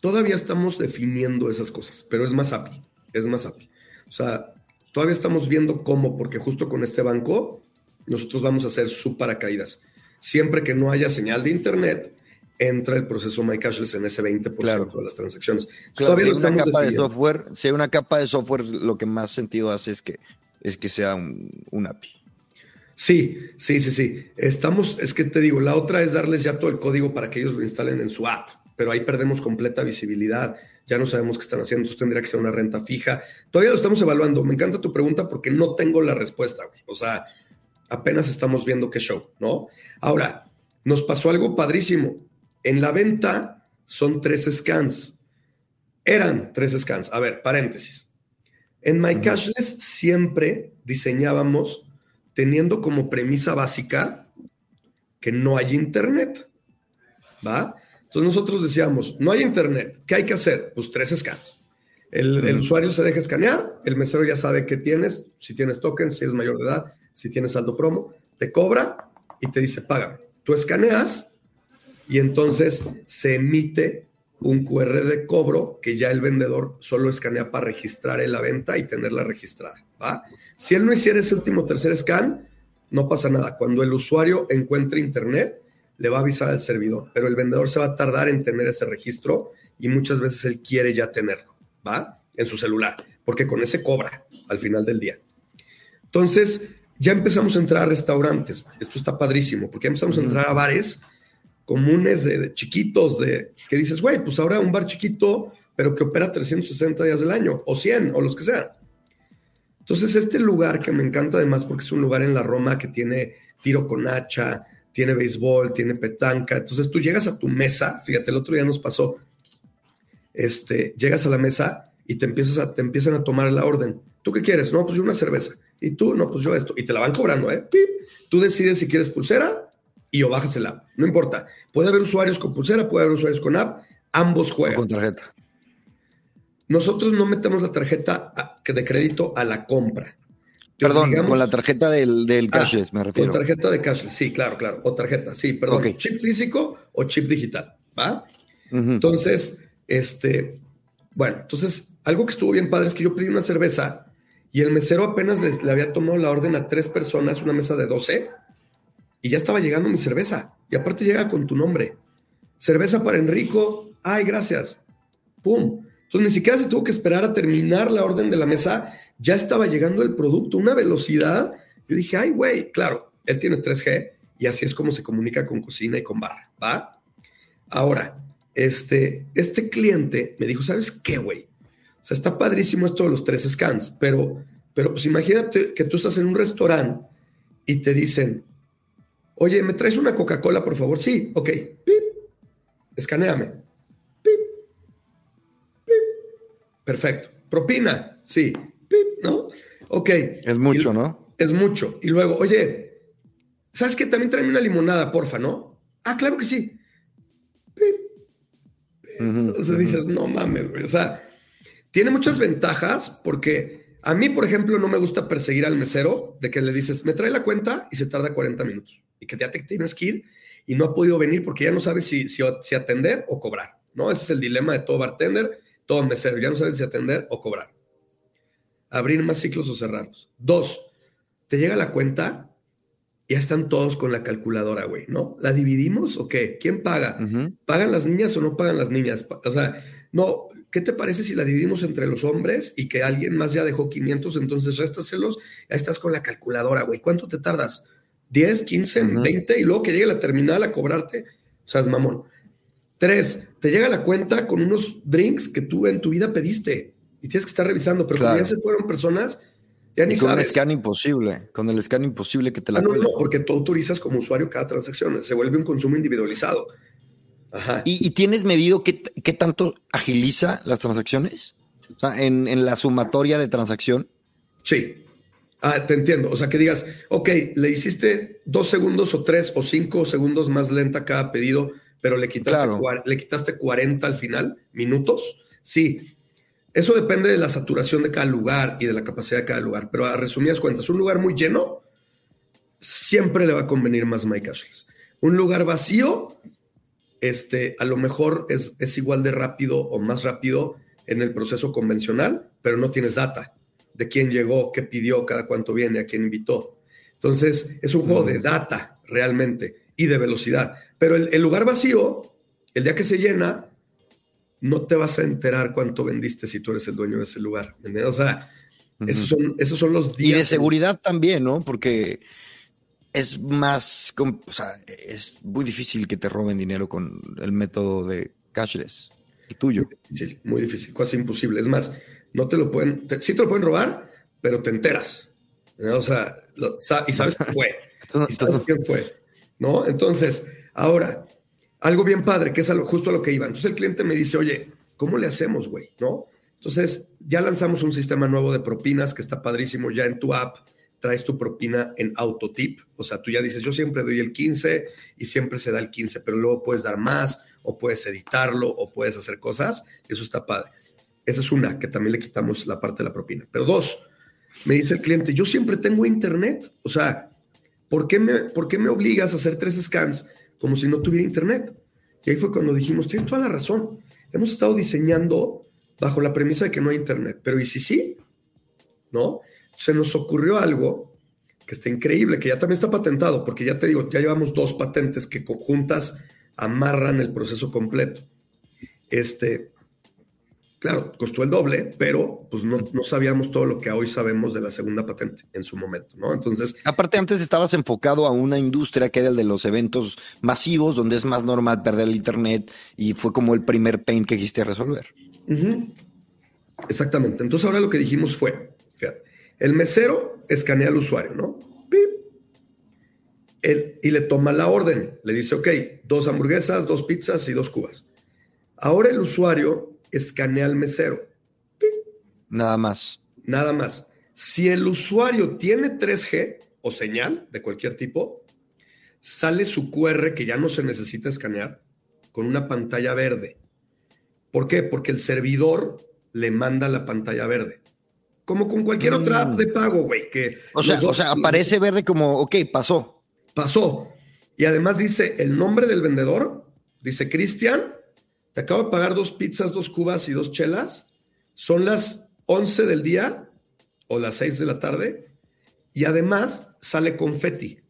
Todavía estamos definiendo esas cosas, pero es más API. Es más API. O sea, todavía estamos viendo cómo, porque justo con este banco, nosotros vamos a hacer su paracaídas. Siempre que no haya señal de internet, entra el proceso MyCashless en ese 20% de las transacciones. todavía si una capa de software, si hay una capa de software, lo que más sentido hace es que es que sea un, API. Sí, sí, sí, sí. Estamos, es que te digo, la otra es darles ya todo el código para que ellos lo instalen en su app, pero ahí perdemos completa visibilidad. Ya no sabemos qué están haciendo. Entonces tendría que ser una renta fija. Todavía lo estamos evaluando. Me encanta tu pregunta porque no tengo la respuesta. O sea, apenas estamos viendo qué show, ¿no? Ahora, nos pasó algo padrísimo. En la venta son tres scans. Eran tres scans. A ver, paréntesis. En MyCashless siempre diseñábamos teniendo como premisa básica que no hay internet. ¿Va? Entonces nosotros decíamos, no hay internet, ¿qué hay que hacer? Pues tres scans. El, usuario se deja escanear, el mesero ya sabe qué tienes, si tienes tokens, si es mayor de edad, si tienes saldo promo, te cobra y te dice, paga. Tú escaneas y entonces se emite un QR de cobro que ya el vendedor solo escanea para registrar en la venta y tenerla registrada. ¿va? Si él no hiciera ese último tercer scan, no pasa nada. Cuando el usuario encuentre internet, le va a avisar al servidor, pero el vendedor se va a tardar en tener ese registro y muchas veces él quiere ya tenerlo, ¿va? En su celular, porque con ese cobra al final del día. Entonces, ya empezamos a entrar a restaurantes. Esto está padrísimo, porque ya empezamos a entrar a bares comunes de, chiquitos, de que dices, güey, pues ahora un bar chiquito, pero que opera 360 días del año, o 100, o los que sean. Entonces, este lugar que me encanta además porque es un lugar en la Roma que tiene tiro con hacha, tiene béisbol, tiene petanca. Entonces, tú llegas a tu mesa, fíjate, el otro día nos pasó, este, llegas a la mesa y te, empiezas a, te empiezan a tomar la orden. ¿Tú qué quieres? No, pues yo una cerveza. Y tú, no, pues yo esto. Y te la van cobrando, ¿eh? Tú decides si quieres pulsera y o bajas el app. No importa. Puede haber usuarios con pulsera, puede haber usuarios con app. Ambos juegan. con tarjeta. Nosotros no metemos la tarjeta de crédito a la compra. Perdón, con la tarjeta del, del ah, cashless, me refiero. Con tarjeta de cashless, sí, claro, claro. O tarjeta, sí, perdón. Chip físico o chip digital, ¿va? Entonces, este, bueno, entonces, algo que estuvo bien padre es que yo pedí una cerveza y el mesero apenas le había tomado la orden a tres personas, una mesa de 12, y ya estaba llegando mi cerveza. Y aparte llega con tu nombre. Cerveza para Enrico. Ay, gracias. Pum. Entonces ni siquiera se tuvo que esperar a terminar la orden de la mesa. Ya estaba llegando el producto, una velocidad. Yo dije, ay, güey, claro, él tiene 3G y así es como se comunica con cocina y con barra. ¿Va? Ahora, este, este cliente me dijo, ¿sabes qué, güey? O sea, está padrísimo esto de los tres scans, pero, pero pues imagínate que tú estás en un restaurante y te dicen, oye, ¿me traes una Coca-Cola, por favor? Sí, ok, pip, escaneame, pip, pip, perfecto. Propina, sí, pip, ¿no? Ok. Es mucho, ¿no? Es mucho. Y luego, oye, ¿sabes qué? También tráeme una limonada, porfa, ¿no? Ah, claro que sí. Pip, dices, no mames, güey. O sea, tiene muchas ventajas porque a mí, por ejemplo, no me gusta perseguir al mesero de que le dices, me trae la cuenta y se tarda 40 minutos y que ya te tienes que ir y no ha podido venir porque ya no sabes si, si, atender o cobrar, ¿no? Ese es el dilema de todo bartender, todo mesero, ya no sabes si atender o cobrar. Abrir más ciclos o cerrarlos. Dos, te llega la cuenta y ya están todos con la calculadora, güey, ¿no? ¿La dividimos o qué? ¿Quién paga? ¿Pagan las niñas o no pagan las niñas? O sea, no, ¿qué te parece si la dividimos entre los hombres y que alguien más ya dejó 500, entonces réstaselos? Ya estás con la calculadora, güey. ¿Cuánto te tardas? ¿10, 15, 20? Y luego que llegue la terminal a cobrarte. O sea, es mamón. Tres, te llega la cuenta con unos drinks que tú en tu vida pediste y tienes que estar revisando, pero como ya se fueron personas, ya ni con el scan imposible, con el scan imposible que te la ah, no, no, porque tú autorizas como usuario cada transacción, se vuelve un consumo individualizado. ¿Y, tienes medido qué, tanto agiliza las transacciones? O sea, en, la sumatoria de transacción. Sí. Ah, te entiendo. O sea, que digas, ok, le hiciste dos segundos o tres o cinco segundos más lenta cada pedido, pero le quitaste, le quitaste 40 al final, minutos. Sí. Eso depende de la saturación de cada lugar y de la capacidad de cada lugar. Pero a resumidas cuentas, un lugar muy lleno siempre le va a convenir más MyCashless. Un lugar vacío este, a lo mejor es, es igual de rápido o más rápido en el proceso convencional, pero no tienes data de quién llegó, qué pidió, cada cuánto viene, a quién invitó. Entonces, es un juego de data realmente y de velocidad. Pero el, lugar vacío, el día que se llena, no te vas a enterar cuánto vendiste si tú eres el dueño de ese lugar. O sea, esos, son, esos son los días. Y de seguridad también, ¿no? Porque es más, o sea, es muy difícil que te roben dinero con el método de cashless, el tuyo. Sí, muy difícil, casi imposible. Es más, no te lo pueden, sí te lo pueden robar, pero te enteras. O sea, y sabes quién fue. [LAUGHS] y sabes quién fue. ¿No? Entonces, ahora, algo bien padre, que es justo a lo que iba. Entonces el cliente me dice, oye, ¿cómo le hacemos, güey? ¿No? Entonces, ya lanzamos un sistema nuevo de propinas que está padrísimo ya en tu app traes tu propina en autotip, o sea, tú ya dices, yo siempre doy el 15 y siempre se da el 15, pero luego puedes dar más o puedes editarlo o puedes hacer cosas, eso está padre. Esa es una, que también le quitamos la parte de la propina. Pero dos, me dice el cliente, yo siempre tengo internet, o sea, ¿por qué me, ¿por qué me obligas a hacer tres scans como si no tuviera internet? Y ahí fue cuando dijimos, tienes toda la razón. Hemos estado diseñando bajo la premisa de que no hay Internet, pero ¿y si sí? ¿No? Se nos ocurrió algo que está increíble, que ya también está patentado, porque ya te digo, ya llevamos dos patentes que juntas amarran el proceso completo. Este, claro, costó el doble, pero pues no, no, sabíamos todo lo que hoy sabemos de la segunda patente en su momento, ¿no? Entonces. Aparte, antes estabas enfocado a una industria que era el de los eventos masivos, donde es más normal perder el Internet y fue como el primer pain que quisiste resolver. Exactamente. Entonces, ahora lo que dijimos fue: fíjate, el mesero escanea al usuario, ¿no? ¡Pip! y le toma la orden. Le dice, ok, dos hamburguesas, dos pizzas y dos cubas. Ahora el usuario escanea al mesero. Nada más. Nada más. Si el usuario tiene 3G o señal de cualquier tipo, sale su QR que ya no se necesita escanear con una pantalla verde. ¿Por qué? Porque el servidor le manda la pantalla verde. Como con cualquier otra app de mm. pago, güey. O sea, o sea, aparece verde como, ok, pasó. Pasó. Y además dice el nombre del vendedor, dice Cristian, te acabo de pagar dos pizzas, dos cubas y dos chelas. Son las 11 del día o las 6 de la tarde. Y además sale confeti.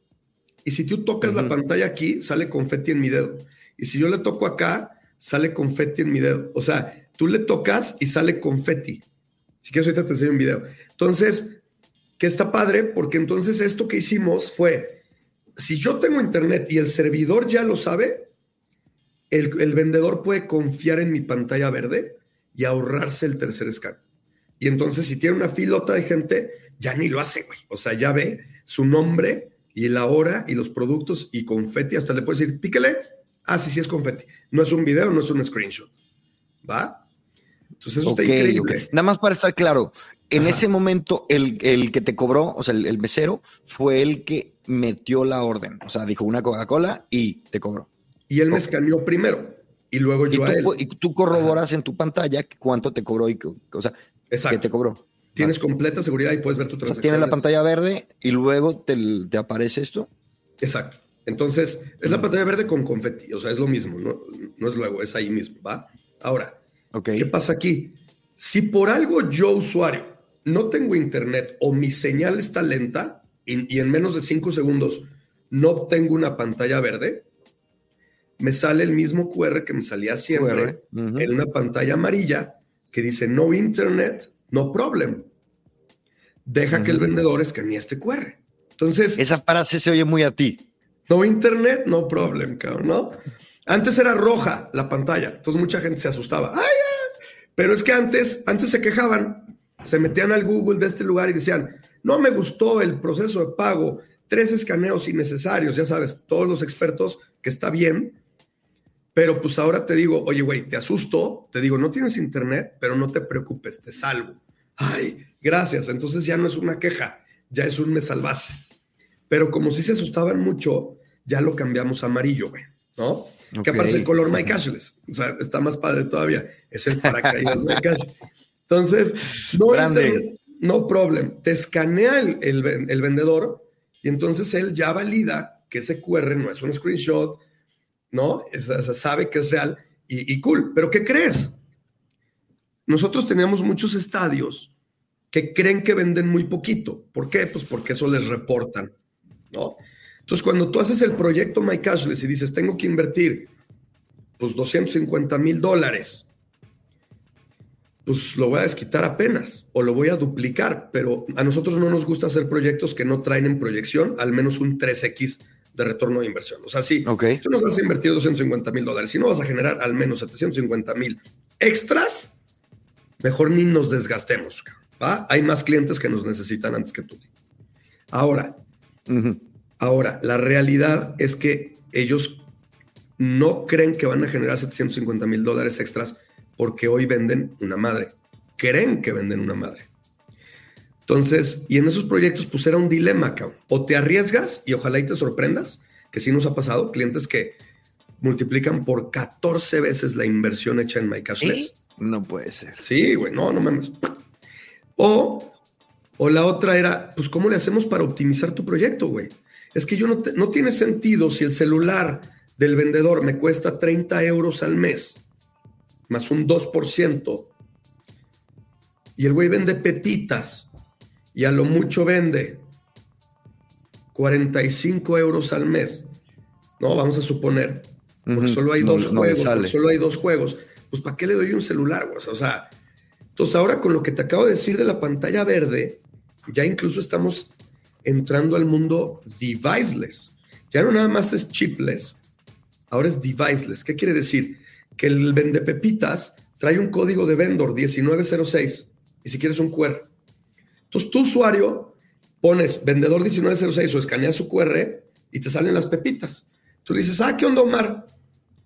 Y si tú tocas la pantalla aquí, sale confeti en mi dedo. Y si yo le toco acá, sale confeti en mi dedo. O sea, tú le tocas y sale confeti. Si quieres, ahorita te enseño un video. Entonces, que está padre, porque entonces esto que hicimos fue, si yo tengo internet y el servidor ya lo sabe, el, vendedor puede confiar en mi pantalla verde y ahorrarse el tercer scan. Y entonces, si tiene una filota de gente, ya ni lo hace, güey. O sea, ya ve su nombre y la hora y los productos y confeti. Hasta le puede decir, píquele. Ah, sí, sí es confeti. No es un video, no es un screenshot. ¿Va? Entonces, eso está increíble. Nada más para estar claro, en ese momento, el, que te cobró, o sea, el, el mesero, fue el que metió la orden. O sea, dijo una Coca-Cola y te cobró. Y él me escaneó primero y luego yo a él. Y tú corroboras en tu pantalla cuánto te cobró y, o sea, qué te cobró. Tienes completa seguridad y puedes ver tu transacción. tienes la pantalla verde y luego te, aparece esto. Exacto. Entonces, es la pantalla verde con confeti, o sea, es lo mismo, no, no es luego, es ahí mismo, ¿va? Ahora, ¿qué pasa aquí? Si por algo yo, usuario, no tengo internet o mi señal está lenta y, y en menos de cinco segundos no obtengo una pantalla verde, me sale el mismo QR que me salía siempre en una pantalla amarilla que dice no internet, no problem. Deja que el vendedor escanee este QR. Entonces. Esa frase se oye muy a ti. No internet, no problem, cabrón, ¿no? Antes era roja la pantalla, entonces mucha gente se asustaba. ¡Ay, Pero es que antes, antes se quejaban, se metían al Google de este lugar y decían, no me gustó el proceso de pago, tres escaneos innecesarios, ya sabes, todos los expertos que está bien, pero pues ahora te digo, oye, güey, te asusto, te digo, no tienes internet, pero no te preocupes, te salvo. Ay, gracias. Entonces ya no es una queja, ya es un me salvaste. Pero como si se asustaban mucho, ya lo cambiamos a amarillo, güey, ¿no? Que aparece el color My Cashless. O sea, está más padre todavía. Es el paracaídas My Cashless. Entonces, no, no problem. Te escanea el, el vendedor y entonces él ya valida que ese QR no es un screenshot, ¿no? sabe que es real y, cool. Pero ¿qué crees? Nosotros teníamos muchos estadios que creen que venden muy poquito. ¿Por qué? Pues porque eso les reportan, ¿no? Entonces, cuando tú haces el proyecto My Cashless y dices, tengo que invertir, pues 250 mil dólares, pues lo voy a desquitar apenas o lo voy a duplicar, pero a nosotros no nos gusta hacer proyectos que no traen en proyección al menos un 3X de retorno de inversión. O sea, si tú no vas a invertir 250 mil dólares, si no vas a generar al menos 750 mil extras, mejor ni nos desgastemos. ¿va? Hay más clientes que nos necesitan antes que tú. Ahora, ahora, la realidad es que ellos no creen que van a generar 750 mil dólares extras porque hoy venden una madre. Creen que venden una madre. Entonces, y en esos proyectos, pues era un dilema, cabrón. O te arriesgas y ojalá y te sorprendas, que sí nos ha pasado, clientes que multiplican por 14 veces la inversión hecha en MyCashless. No puede ser. Sí, güey, no, no mames. O, o la otra era, pues, ¿cómo le hacemos para optimizar tu proyecto, güey? Es que yo no, no tiene sentido si el celular del vendedor me cuesta 30 euros al mes, más un 2%, y el güey vende pepitas y a lo mucho vende 45 euros al mes, no, vamos a suponer, porque solo hay dos juegos, solo hay dos juegos, pues ¿para qué le doy un celular? O sea, entonces ahora con lo que te acabo de decir de la pantalla verde, ya incluso estamos entrando al mundo deviceless. Ya no nada más es chipless, ahora es deviceless. ¿Qué quiere decir? Que el vende pepitas trae un código de vendor 1906 y si quieres un QR. Entonces tu usuario pones vendedor 1906 o escaneas su QR y te salen las pepitas. Tú le dices, ah, ¿qué onda, Omar?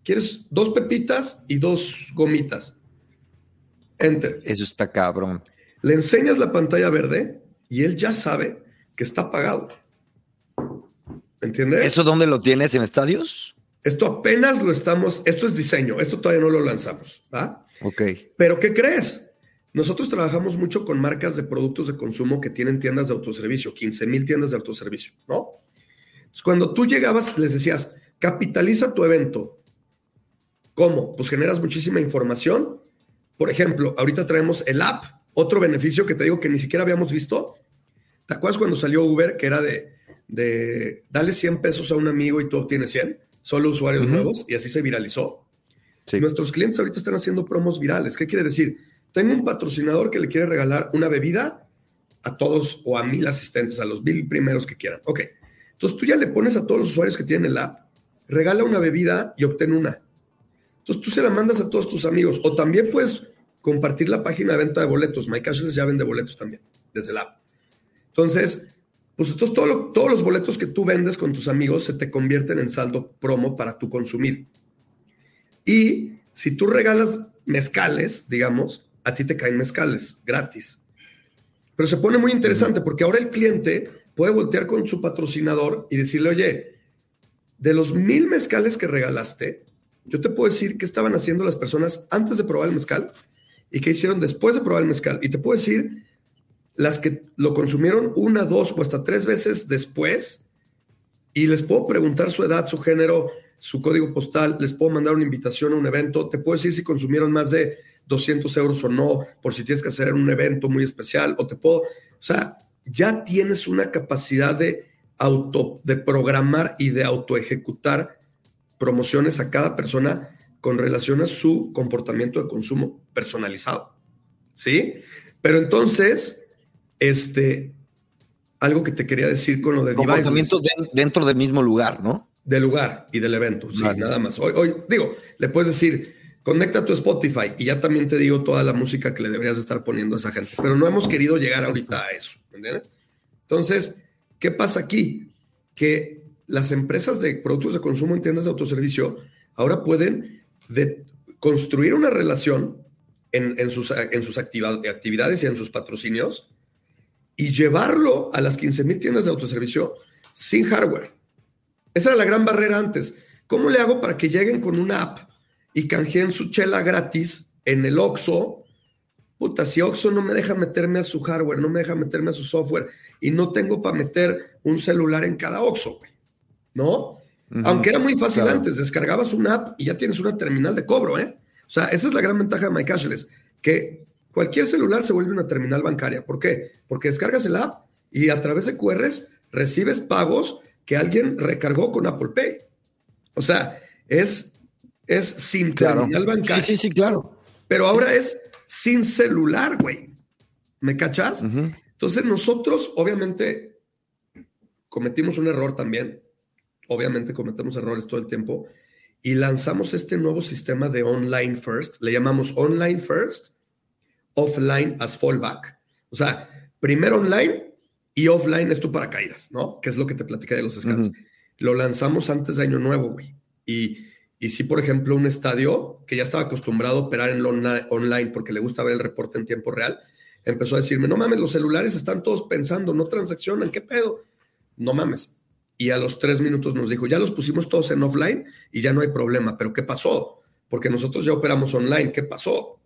¿Quieres dos pepitas y dos gomitas? Enter. Eso está cabrón. Le enseñas la pantalla verde y él ya sabe que está pagado. ¿Entiendes? ¿Eso dónde lo tienes? ¿En estadios? Esto apenas lo estamos, esto es diseño, esto todavía no lo lanzamos, ¿va? Ok. Pero ¿qué crees? Nosotros trabajamos mucho con marcas de productos de consumo que tienen tiendas de autoservicio, 15 mil tiendas de autoservicio, ¿no? Entonces, cuando tú llegabas, les decías, capitaliza tu evento. ¿Cómo? Pues generas muchísima información. Por ejemplo, ahorita traemos el app, otro beneficio que te digo que ni siquiera habíamos visto, ¿Te acuerdas cuando salió Uber que era de, de dale 100 pesos a un amigo y tú obtienes 100? Solo usuarios nuevos y así se viralizó. Nuestros clientes ahorita están haciendo promos virales. ¿Qué quiere decir? Tengo un patrocinador que le quiere regalar una bebida a todos o a mil asistentes, a los mil primeros que quieran. Ok. Entonces tú ya le pones a todos los usuarios que tienen el app, regala una bebida y obtén una. Entonces tú se la mandas a todos tus amigos. O también puedes compartir la página de venta de boletos. MyCashless ya vende boletos también desde el app. Entonces, pues entonces todos los boletos que tú vendes con tus amigos se te convierten en saldo promo para tu consumir. Y si tú regalas mezcales, digamos, a ti te caen mezcales gratis. Pero se pone muy interesante porque ahora el cliente puede voltear con su patrocinador y decirle, oye, de los mil mezcales que regalaste, yo te puedo decir qué estaban haciendo las personas antes de probar el mezcal y qué hicieron después de probar el mezcal. Y te puedo decir las que lo consumieron una, dos o hasta tres veces después, y les puedo preguntar su edad, su género, su código postal, les puedo mandar una invitación a un evento, te puedo decir si consumieron más de 200 euros o no, por si tienes que hacer un evento muy especial, o te puedo, o sea, ya tienes una capacidad de auto, de programar y de auto ejecutar promociones a cada persona con relación a su comportamiento de consumo personalizado. ¿Sí? Pero entonces, este, algo que te quería decir con lo de Comportamiento dentro del mismo lugar, ¿no? Del lugar y del evento, sí, nada más. Hoy, hoy, digo, le puedes decir, conecta tu Spotify y ya también te digo toda la música que le deberías estar poniendo a esa gente, pero no hemos querido llegar ahorita a eso. Entonces, ¿qué pasa aquí? Que las empresas de productos de consumo en tiendas de autoservicio ahora pueden construir una relación en, sus, en sus actividades y en sus patrocinios y llevarlo a las 15.000 tiendas de autoservicio sin hardware. Esa era la gran barrera antes. ¿Cómo le hago para que lleguen con una app y canjeen su chela gratis en el Oxxo? Puta, si Oxxo no me deja meterme a su hardware, no me deja meterme a su software y no tengo para meter un celular en cada Oxxo, ¿no? Aunque era muy fácil antes, descargabas una app y ya tienes una terminal de cobro, ¿eh? O sea, esa es la gran ventaja de MyCashless, que Cualquier celular se vuelve una terminal bancaria. ¿Por qué? Porque descargas el app y a través de QRs recibes pagos que alguien recargó con Apple Pay. O sea, es, es sin terminal bancaria. Sí, sí, sí, claro. Pero ahora es sin celular, güey. ¿Me cachas? Entonces nosotros, obviamente, cometimos un error también. Obviamente cometemos errores todo el tiempo. Y lanzamos este nuevo sistema de online first. Le llamamos online first offline as fallback. O sea, primero online y offline es tu paracaídas, ¿no? Que es lo que te platica de los scans. Lo lanzamos antes de Año Nuevo, güey. Y, y si, por ejemplo, un estadio que ya estaba acostumbrado a operar en online porque le gusta ver el reporte en tiempo real, empezó a decirme, no mames, los celulares están todos pensando, no transaccionan, ¿qué pedo? No mames. Y a los tres minutos nos dijo, ya los pusimos todos en offline y ya no hay problema. Pero ¿qué pasó? Porque nosotros ya operamos online. ¿Qué pasó?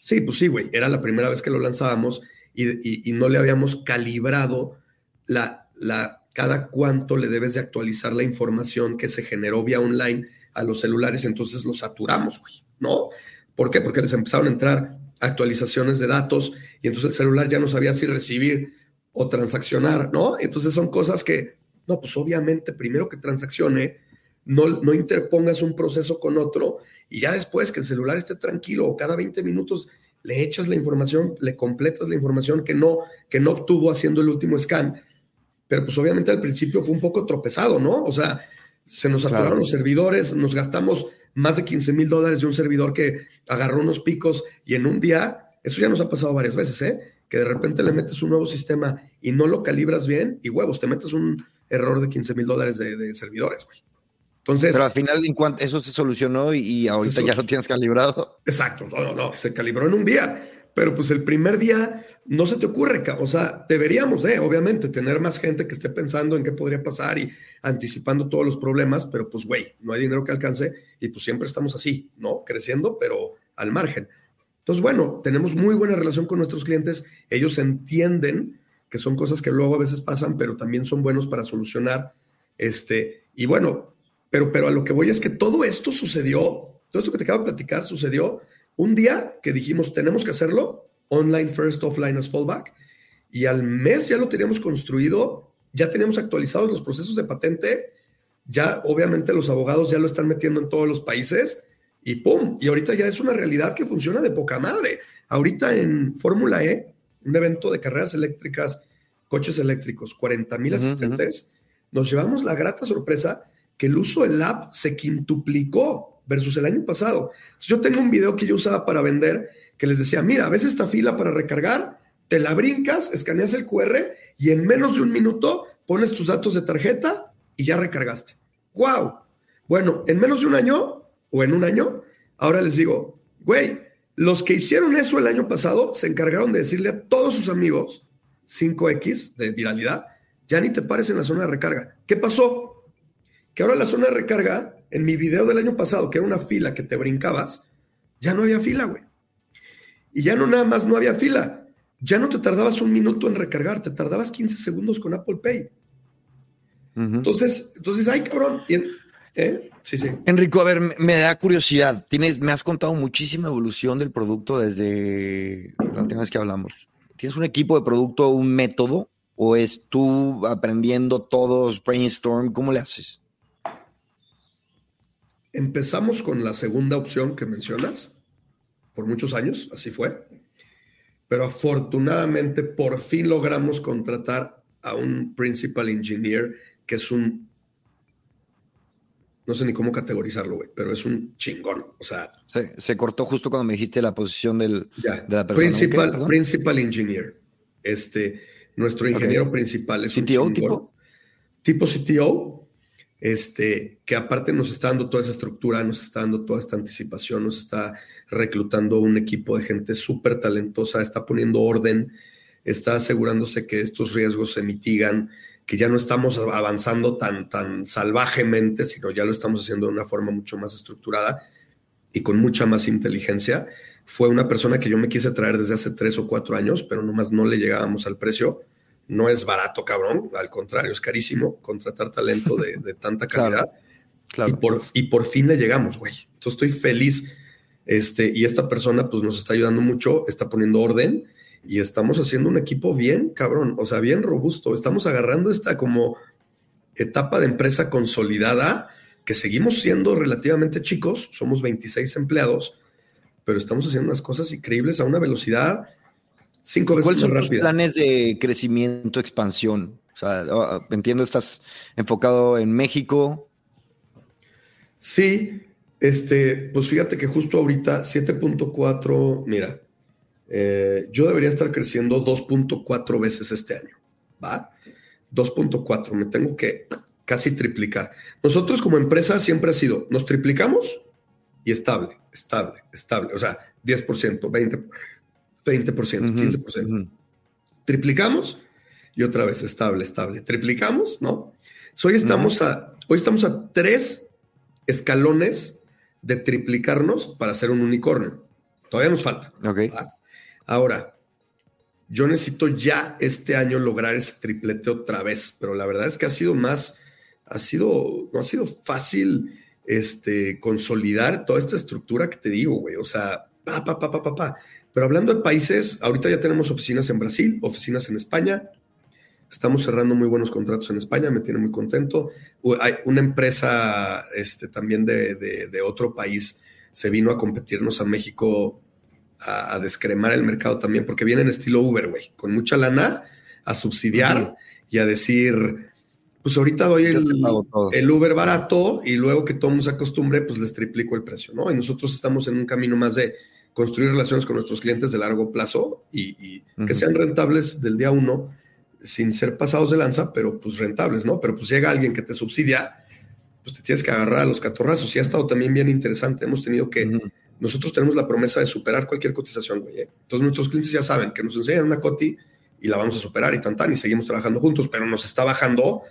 Sí, pues sí, güey. Era la primera vez que lo lanzábamos y, no le habíamos calibrado la, la, cada cuánto le debes de actualizar la información que se generó vía online a los celulares, entonces los saturamos, güey, ¿no? ¿Por qué? Porque les empezaron a entrar actualizaciones de datos y entonces el celular ya no sabía si recibir o transaccionar, ¿no? Entonces son cosas que, no, pues obviamente primero que transaccione, no, no interpongas un proceso con otro y ya después que el celular esté tranquilo o cada 20 minutos le echas la información, le completas la información que no, que no obtuvo haciendo el último scan. Pero pues obviamente al principio fue un poco tropezado, ¿no? O sea, se nos saturaron los servidores, nos gastamos más de 15 mil dólares de un servidor que agarró unos picos y en un día, eso ya nos ha pasado varias veces, ¿eh? Que de repente le metes un nuevo sistema y no lo calibras bien y huevos, te metes un error de 15 mil dólares de, de servidores, güey. Entonces, Pero al final, en cuanto eso se solucionó y, ahorita ya lo tienes calibrado. Exacto, no, no, no, se calibró en un día. Pero pues el primer día no se te ocurre, o sea, deberíamos, eh, obviamente, tener más gente que esté pensando en qué podría pasar y anticipando todos los problemas, pero pues, güey, no hay dinero que alcance y pues siempre estamos así, ¿no? Creciendo, pero al margen. Entonces, bueno, tenemos muy buena relación con nuestros clientes, ellos entienden que son cosas que luego a veces pasan, pero también son buenos para solucionar. Este, y bueno, pero, pero a lo que voy es que todo esto sucedió, todo esto que te acabo de platicar sucedió un día que dijimos, tenemos que hacerlo, online first, offline as fallback, y al mes ya lo teníamos construido, ya teníamos actualizados los procesos de patente, ya obviamente los abogados ya lo están metiendo en todos los países, y ¡pum! Y ahorita ya es una realidad que funciona de poca madre. Ahorita en Fórmula E, un evento de carreras eléctricas, coches eléctricos, 40 mil asistentes, nos llevamos la grata sorpresa que el uso del app se quintuplicó versus el año pasado. yo tengo un video que yo usaba para vender que les decía, mira, ves esta fila para recargar, te la brincas, escaneas el QR y en menos de un minuto pones tus datos de tarjeta y ya recargaste. ¡Wow! Bueno, en menos de un año o en un año, ahora les digo, güey, los que hicieron eso el año pasado se encargaron de decirle a todos sus amigos 5X de viralidad, ya ni te pares en la zona de recarga. ¿Qué pasó? que ahora la zona de recarga, en mi video del año pasado, que era una fila que te brincabas, ya no había fila, güey. Y ya no nada más no había fila, ya no te tardabas un minuto en recargar, te tardabas 15 segundos con Apple Pay. Entonces, entonces, ay, cabrón. ¿eh? Sí, sí. Enrico, a ver, me da curiosidad. Tienes, me has contado muchísima evolución del producto desde la última vez que hablamos. ¿Tienes un equipo de producto, un método? ¿O es tú aprendiendo todos, brainstorm? ¿Cómo le haces? Empezamos con la segunda opción que mencionas, por muchos años, así fue, pero afortunadamente por fin logramos contratar a un principal engineer que es un, no sé ni cómo categorizarlo, güey, pero es un chingón, o sea. Se, cortó justo cuando me dijiste la posición del, de la persona. Principal, principal engineer, este, nuestro ingeniero principal es CTO, un tipo. Tipo CTO, este, que aparte nos está dando toda esa estructura, nos está dando toda esta anticipación, nos está reclutando un equipo de gente súper talentosa, está poniendo orden, está asegurándose que estos riesgos se mitigan, que ya no estamos avanzando tan, tan salvajemente, sino ya lo estamos haciendo de una forma mucho más estructurada y con mucha más inteligencia. Fue una persona que yo me quise traer desde hace tres o cuatro años, pero nomás no le llegábamos al precio no es barato, cabrón. Al contrario, es carísimo contratar talento de, tanta [LAUGHS] calidad. Y, por, y por fin le llegamos, güey. Entonces estoy feliz. Este, y esta persona pues nos está ayudando mucho, está poniendo orden y estamos haciendo un equipo bien, cabrón, o sea, bien robusto. Estamos agarrando esta como etapa de empresa consolidada, que seguimos siendo relativamente chicos, somos 26 empleados, pero estamos haciendo unas cosas increíbles a una velocidad Cinco veces ¿Cuáles son tus planes de crecimiento, expansión? O sea, entiendo, estás enfocado en México. Sí, este, pues fíjate que justo ahorita 7.4, mira, eh, yo debería estar creciendo 2.4 veces este año, ¿va? 2.4, me tengo que casi triplicar. Nosotros como empresa siempre ha sido, nos triplicamos y estable, estable, estable, o sea, 10%, 20%. 20%, 15%. Triplicamos y otra vez estable, estable. Triplicamos, ¿no? hoy, estamos a, hoy estamos a tres escalones de triplicarnos para ser un unicornio. Todavía nos falta. Okay. Ahora, yo necesito ya este año lograr ese triplete otra vez, pero la verdad es que ha sido más, ha sido, no ha sido fácil este, consolidar toda esta estructura que te digo, güey. O sea, pa, pa, pa, pa, pa, pa. Pero hablando de países, ahorita ya tenemos oficinas en Brasil, oficinas en España. Estamos cerrando muy buenos contratos en España, me tiene muy contento. Hay una empresa este, también de, de, otro país se vino a competirnos a México a, descremar el mercado también, porque viene en estilo Uber, güey, con mucha lana a subsidiar y a decir, pues ahorita doy el, Uber barato y luego que todo se acostumbre, pues les triplico el precio, ¿no? Y nosotros estamos en un camino más de construir relaciones con nuestros clientes de largo plazo y, que sean rentables del día uno, sin ser pasados de lanza, pero pues rentables, ¿no? Pero pues llega alguien que te subsidia, pues te tienes que agarrar a los catorrazos. Y ha estado también bien interesante. Hemos tenido que, nosotros tenemos la promesa de superar cualquier cotización, güey. ¿eh? Entonces nuestros clientes ya saben que nos enseñan una coti y la vamos a superar y tan tan y seguimos trabajando juntos, pero nos está bajando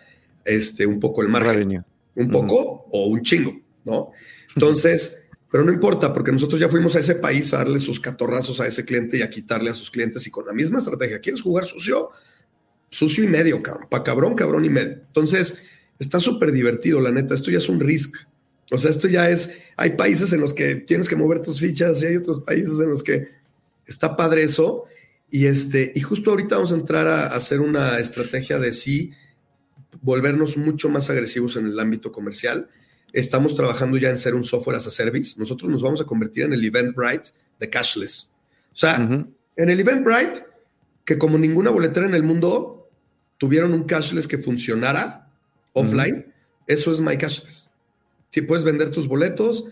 este, un poco el margen. Un poco o un chingo, ¿no? Entonces, pero no importa, porque nosotros ya fuimos a ese país a darle sus catorrazos a ese cliente y a quitarle a sus clientes y con la misma estrategia. ¿Quieres jugar sucio? Sucio y medio, cabrón. Cabrón, cabrón y medio. Entonces, está súper divertido, la neta. Esto ya es un risk. O sea, esto ya es. Hay países en los que tienes que mover tus fichas y hay otros países en los que está padre eso. Y, este, y justo ahorita vamos a entrar a, a hacer una estrategia de sí volvernos mucho más agresivos en el ámbito comercial. Estamos trabajando ya en ser un software as a service. Nosotros nos vamos a convertir en el Eventbrite de cashless. O sea, en el Eventbrite, que como ninguna boletera en el mundo tuvieron un cashless que funcionara offline, eso es My Cashless. Si puedes vender tus boletos,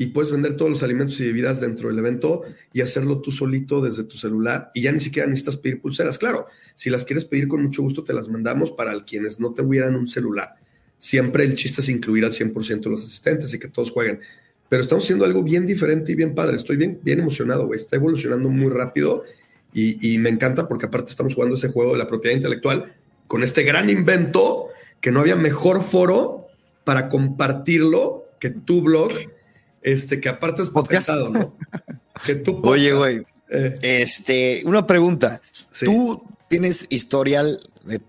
y puedes vender todos los alimentos y bebidas dentro del evento y hacerlo tú solito desde tu celular y ya ni siquiera necesitas pedir pulseras. Claro, si las quieres pedir con mucho gusto te las mandamos para quienes no te hubieran un celular. Siempre el chiste es incluir al 100% de los asistentes y que todos jueguen. Pero estamos haciendo algo bien diferente y bien padre. Estoy bien, bien emocionado, güey. Está evolucionando muy rápido y, y me encanta porque aparte estamos jugando ese juego de la propiedad intelectual con este gran invento que no había mejor foro para compartirlo que tu blog este, que aparte es podcastado, ¿no? Oye, güey. Eh. Este, una pregunta. Tú tienes historial de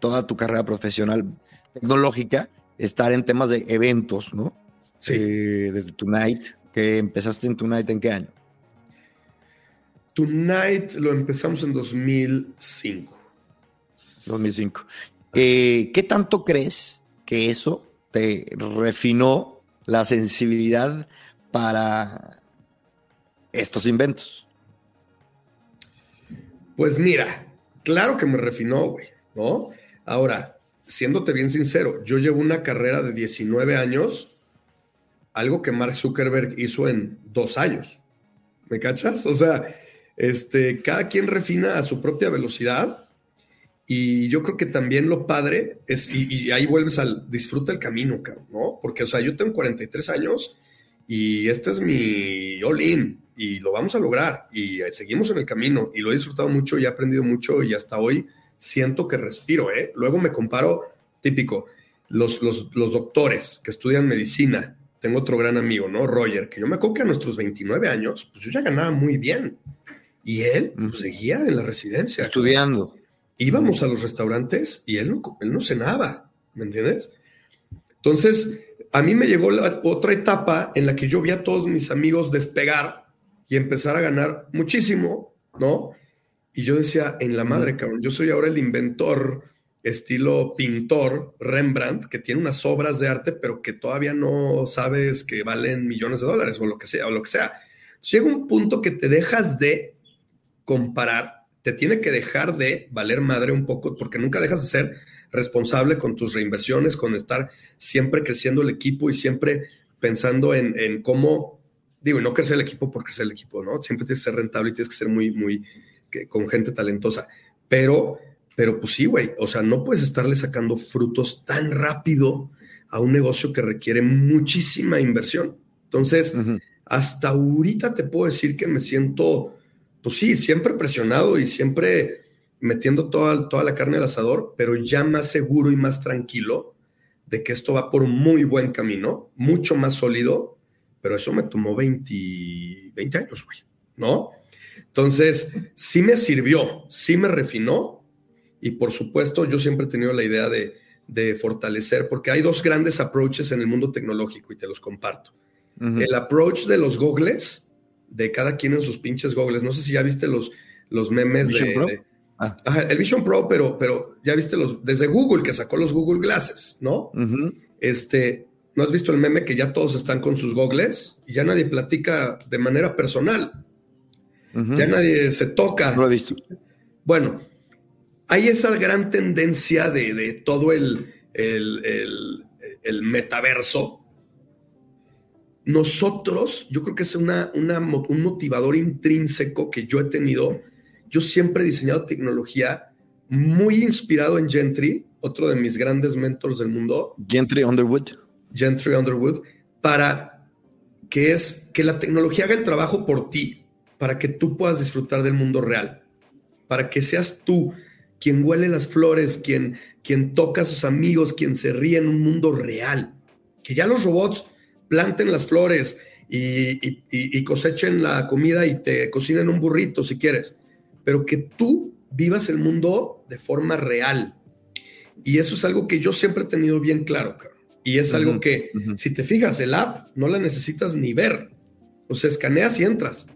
toda tu carrera profesional tecnológica, estar en temas de eventos, ¿no? Sí. Eh, desde Tonight, que empezaste en Tonight, ¿en qué año? Tonight lo empezamos en 2005. 2005. Eh, ¿Qué tanto crees que eso te refinó la sensibilidad para estos inventos? Pues mira, claro que me refinó, güey, ¿no? Ahora, siéndote bien sincero, yo llevo una carrera de 19 años, algo que Mark Zuckerberg hizo en dos años. ¿Me cachas? O sea, este, cada quien refina a su propia velocidad y yo creo que también lo padre es, y, ahí vuelves al disfruta el camino, ¿no? Porque, o sea, yo tengo 43 años y este es mi all-in y lo vamos a lograr y seguimos en el camino y lo he disfrutado mucho y he aprendido mucho y hasta hoy siento que respiro, ¿eh? Luego me comparo, típico, los, los, doctores que estudian medicina. Tengo otro gran amigo, ¿no? Roger, que yo me acuerdo que a nuestros 29 años, pues yo ya ganaba muy bien. Y él pues, seguía en la residencia. Estudiando íbamos a los restaurantes y él no, él no cenaba, ¿me entiendes? Entonces, a mí me llegó la otra etapa en la que yo vi a todos mis amigos despegar y empezar a ganar muchísimo, ¿no? Y yo decía, en la madre, cabrón, yo soy ahora el inventor estilo pintor Rembrandt, que tiene unas obras de arte, pero que todavía no sabes que valen millones de dólares o lo que sea, o lo que sea. llega un punto que te dejas de comparar te tiene que dejar de valer madre un poco porque nunca dejas de ser responsable con tus reinversiones, con estar siempre creciendo el equipo y siempre pensando en, cómo, digo, no crecer el equipo por crecer el equipo, ¿no? Siempre tienes que ser rentable y tienes que ser muy, muy, con gente talentosa. Pero, pero pues sí, güey, o sea, no puedes estarle sacando frutos tan rápido a un negocio que requiere muchísima inversión. Entonces, hasta ahorita te puedo decir que me siento pues sí, siempre presionado y siempre metiendo toda, toda la carne al asador, pero ya más seguro y más tranquilo de que esto va por muy buen camino, mucho más sólido, pero eso me tomó 20, 20 años, güey, ¿no? Entonces, sí me sirvió, sí me refinó y por supuesto yo siempre he tenido la idea de, de fortalecer, porque hay dos grandes approaches en el mundo tecnológico y te los comparto. El approach de los gogles, de cada quien en sus pinches gogles. No sé si ya viste los, los memes de, ah. el Vision Pro, pero, pero ya viste los desde Google que sacó los Google Glasses, ¿no? Este, ¿no has visto el meme que ya todos están con sus gogles y ya nadie platica de manera personal? Ya nadie se toca. lo he visto. Bueno, hay esa gran tendencia de, todo el, el, metaverso. Nosotros, yo creo que es una, un motivador intrínseco que yo he tenido. Yo siempre he diseñado tecnología muy inspirado en Gentry, otro de mis grandes mentors del mundo. Gentry Underwood. Gentry Underwood, para que es que la tecnología haga el trabajo por ti, para que tú puedas disfrutar del mundo real, para que seas tú quien huele las flores, quien, quien toca a sus amigos, quien se ríe en un mundo real. Que ya los robots planten las flores y, cosechen la comida y te cocinen un burrito si quieres, pero que tú vivas el mundo de forma real. Y eso es algo que yo siempre he tenido bien claro, Y es algo que, si te fijas, el app no la necesitas ni ver. O sea, escaneas y entras.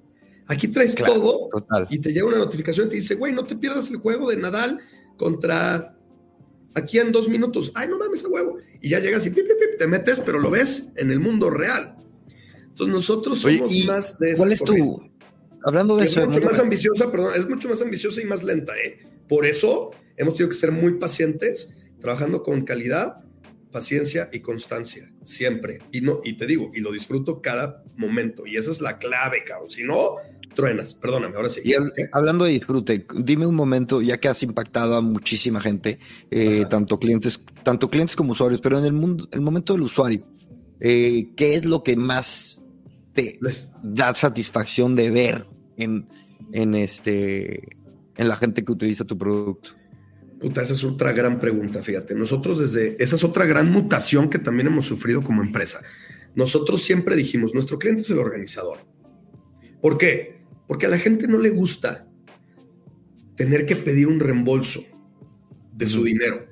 Aquí traes todo y te llega una notificación y te dice, güey, no te pierdas el juego de Nadal contra aquí en dos minutos. Ay, no mames a huevo. Y ya llegas y te metes, pero lo ves en el mundo real. Entonces nosotros somos más de ¿Cuál es tu? Hablando de eso. Es mucho más ambiciosa, perdón, es mucho más ambiciosa y más lenta, ¿eh? Por eso hemos tenido que ser muy pacientes, trabajando con calidad, paciencia y constancia, siempre. Y no, y te digo, y lo disfruto cada momento. Y esa es la clave, cabrón. Si no, truenas. Perdóname, ahora sí. Y hablando de disfrute, dime un momento, ya que has impactado a muchísima gente, eh, tanto clientes, tanto clientes como usuarios, pero en el mundo, el momento del usuario, eh, ¿qué es lo que más te da satisfacción de ver en, en este en la gente que utiliza tu producto? Puta, esa es otra gran pregunta, fíjate. Nosotros desde, esa es otra gran mutación que también hemos sufrido como empresa. Nosotros siempre dijimos, nuestro cliente es el organizador. ¿Por qué? Porque a la gente no le gusta tener que pedir un reembolso de su dinero.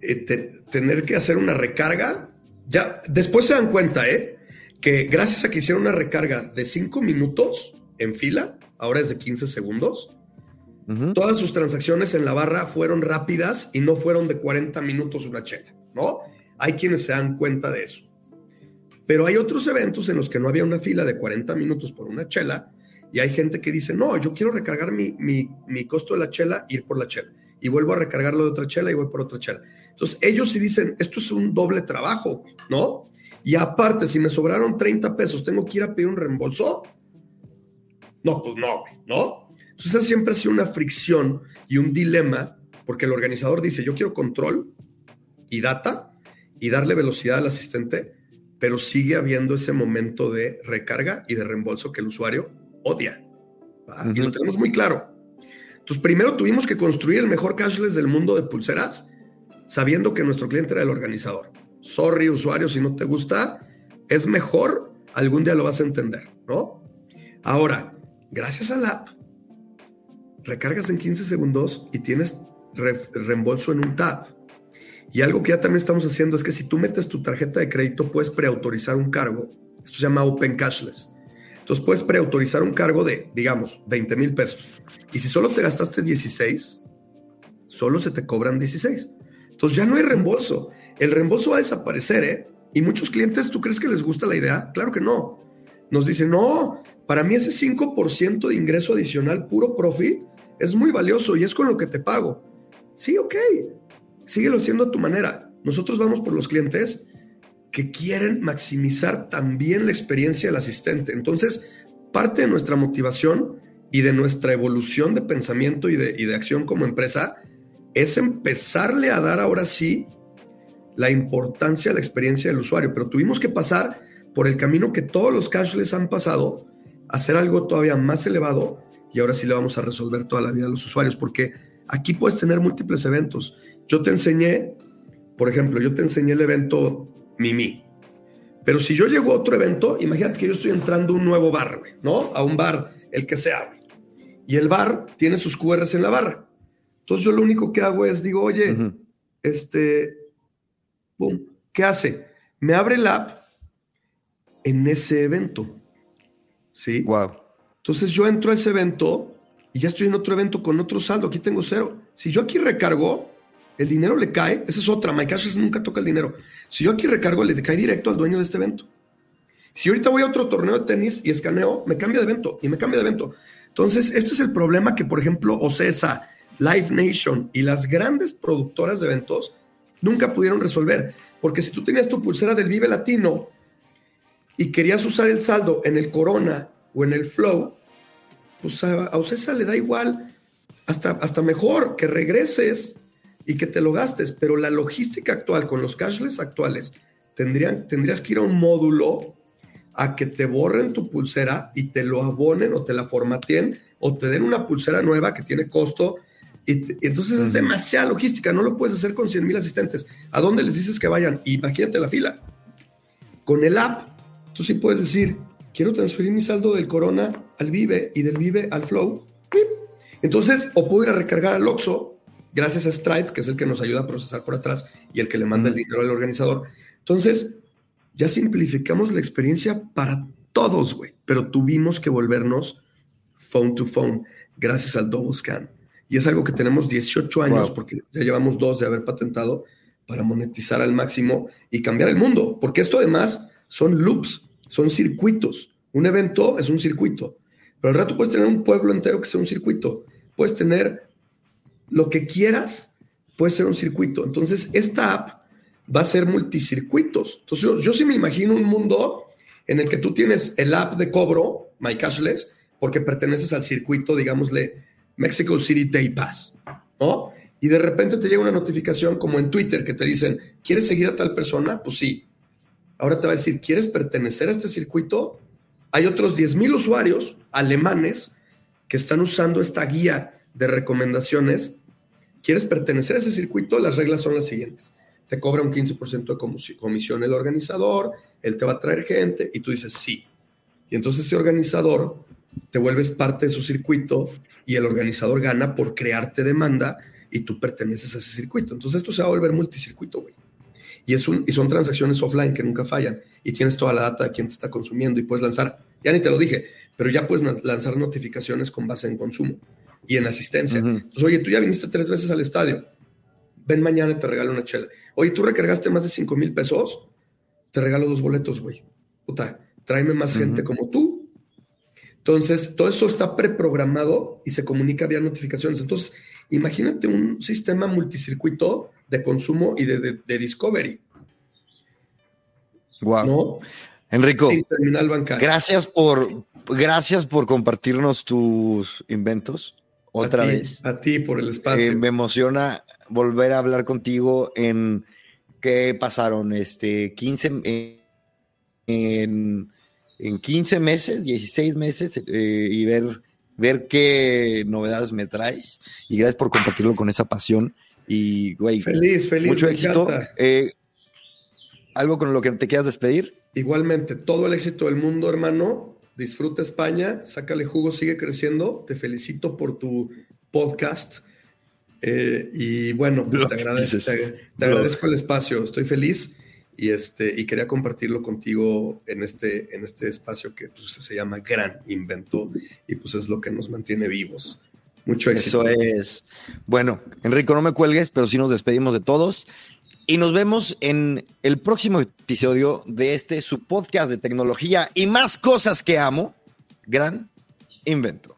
Eh, tener que hacer una recarga. Ya, después se dan cuenta, ¿eh? Que gracias a que hicieron una recarga de 5 minutos en fila, ahora es de 15 segundos, todas sus transacciones en la barra fueron rápidas y no fueron de 40 minutos una chela, ¿no? Hay quienes se dan cuenta de eso. Pero hay otros eventos en los que no había una fila de 40 minutos por una chela y hay gente que dice, no, yo quiero recargar mi, mi, costo de la chela, ir por la chela. Y vuelvo a recargarlo de otra chela y voy por otra chela. Entonces ellos sí dicen, esto es un doble trabajo, ¿no? Y aparte, si me sobraron 30 pesos, ¿tengo que ir a pedir un reembolso? No, pues no, ¿no? Entonces siempre ha sido una fricción y un dilema, porque el organizador dice, yo quiero control y data y darle velocidad al asistente, pero sigue habiendo ese momento de recarga y de reembolso que el usuario odia. Y lo tenemos muy claro. Entonces, primero tuvimos que construir el mejor cashless del mundo de pulseras, sabiendo que nuestro cliente era el organizador. Sorry, usuario, si no te gusta, es mejor, algún día lo vas a entender, ¿no? Ahora, gracias al app, recargas en 15 segundos y tienes reembolso en un tap. Y algo que ya también estamos haciendo es que si tú metes tu tarjeta de crédito, puedes preautorizar un cargo. Esto se llama Open Cashless. Entonces puedes preautorizar un cargo de, digamos, 20 mil pesos. Y si solo te gastaste 16, solo se te cobran 16. Entonces ya no hay reembolso. El reembolso va a desaparecer, ¿eh? Y muchos clientes, ¿tú crees que les gusta la idea? Claro que no. Nos dicen, no, para mí ese 5% de ingreso adicional puro profit es muy valioso y es con lo que te pago. Sí, ok. Síguelo haciendo a tu manera. Nosotros vamos por los clientes que quieren maximizar también la experiencia del asistente. Entonces, parte de nuestra motivación y de nuestra evolución de pensamiento y de, acción como empresa es empezarle a dar ahora sí la importancia a la experiencia del usuario, pero tuvimos que pasar por el camino que todos los cashless han pasado, hacer algo todavía más elevado y ahora sí le vamos a resolver toda la vida a los usuarios, porque aquí puedes tener múltiples eventos. Yo te enseñé, por ejemplo, yo te enseñé el evento Mimi. Pero si yo llego a otro evento, imagínate que yo estoy entrando a un nuevo bar, ¿no? A un bar, el que sea, Y el bar tiene sus QRs en la barra. Entonces yo lo único que hago es digo, oye, este, boom, ¿qué hace? Me abre el app en ese evento. ¿Sí? Wow. Entonces yo entro a ese evento y ya estoy en otro evento con otro saldo. Aquí tengo cero. Si yo aquí recargo, el dinero le cae. Esa es otra. MyCash nunca toca el dinero. Si yo aquí recargo, le cae directo al dueño de este evento. Si ahorita voy a otro torneo de tenis y escaneo, me cambia de evento y me cambia de evento. Entonces, este es el problema que, por ejemplo, OCESA, Live Nation y las grandes productoras de eventos nunca pudieron resolver. Porque si tú tenías tu pulsera del Vive Latino y querías usar el saldo en el Corona o en el Flow, pues a, Ocesa le da igual, hasta, hasta mejor que regreses y que te lo gastes, pero la logística actual con los cashless actuales, tendrían, tendrías que ir a un módulo a que te borren tu pulsera y te lo abonen o te la formateen o te den una pulsera nueva que tiene costo. Y, entonces es demasiada logística, no lo puedes hacer con 100 mil asistentes. ¿A dónde les dices que vayan? Imagínate la fila. Con el app, tú sí puedes decir, quiero transferir mi saldo del Corona al Vive y del Vive al Flow. Entonces, o puedo ir a recargar al Oxxo, gracias a Stripe, que es el que nos ayuda a procesar por atrás y el que le manda el dinero al organizador. Entonces, ya simplificamos la experiencia para todos, güey, pero tuvimos que volvernos phone to phone gracias al Double Scan. Y es algo que tenemos 18 años, porque ya llevamos dos de haber patentado para monetizar al máximo y cambiar el mundo, porque esto además son loops, son circuitos. Un evento es un circuito, pero al rato puedes tener un pueblo entero que sea un circuito. Puedes tener lo que quieras, puede ser un circuito. Entonces, esta app va a ser multicircuitos. Entonces, yo, sí me imagino un mundo en el que tú tienes el app de cobro, My Cashless, porque perteneces al circuito, digámosle, Mexico City Day Pass, ¿no? Y de repente te llega una notificación como en Twitter que te dicen, ¿quieres seguir a tal persona? Pues sí. Ahora te va a decir, ¿quieres pertenecer a este circuito? Hay otros 10.000 usuarios alemanes que están usando esta guía de recomendaciones. ¿Quieres pertenecer a ese circuito? Las reglas son las siguientes. Te cobra un 15% de comisión el organizador, él te va a traer gente y tú dices sí. Y entonces ese organizador te vuelves parte de su circuito y el organizador gana por crearte demanda y tú perteneces a ese circuito. Entonces esto se va a volver multicircuito, güey. Y, es un, y son transacciones offline que nunca fallan. Y tienes toda la data de quién te está consumiendo y puedes lanzar, ya ni te lo dije, pero ya puedes lanzar notificaciones con base en consumo y en asistencia. Entonces, oye, tú ya viniste tres veces al estadio. Ven mañana y te regalo una chela. Oye, tú recargaste más de 5 mil pesos. Te regalo dos boletos, güey. Puta, tráeme más gente como tú. Entonces, todo eso está preprogramado y se comunica vía notificaciones. Entonces, imagínate un sistema multicircuito de consumo y de, discovery. Wow. Enrico, gracias por, gracias por compartirnos tus inventos otra vez. A ti por el espacio. Eh, me emociona volver a hablar contigo en qué pasaron, este, 15, eh, en, en 15 meses, 16 meses eh, y ver, ver qué novedades me traes. Y gracias por compartirlo con esa pasión. Y, güey, feliz, feliz. Mucho éxito. Eh, ¿Algo con lo que te quieras despedir? Igualmente, todo el éxito del mundo, hermano. Disfruta España, sácale jugo, sigue creciendo. Te felicito por tu podcast. Eh, y bueno, pues te, agradezco, te, agradezco el espacio. Estoy feliz y, este, y quería compartirlo contigo en este, en este espacio que pues, se llama Gran Invento y pues es lo que nos mantiene vivos. Mucho éxito. Eso es. Bueno, Enrico, no me cuelgues, pero sí nos despedimos de todos. Y nos vemos en el próximo episodio de este su podcast de tecnología y más cosas que amo. Gran invento.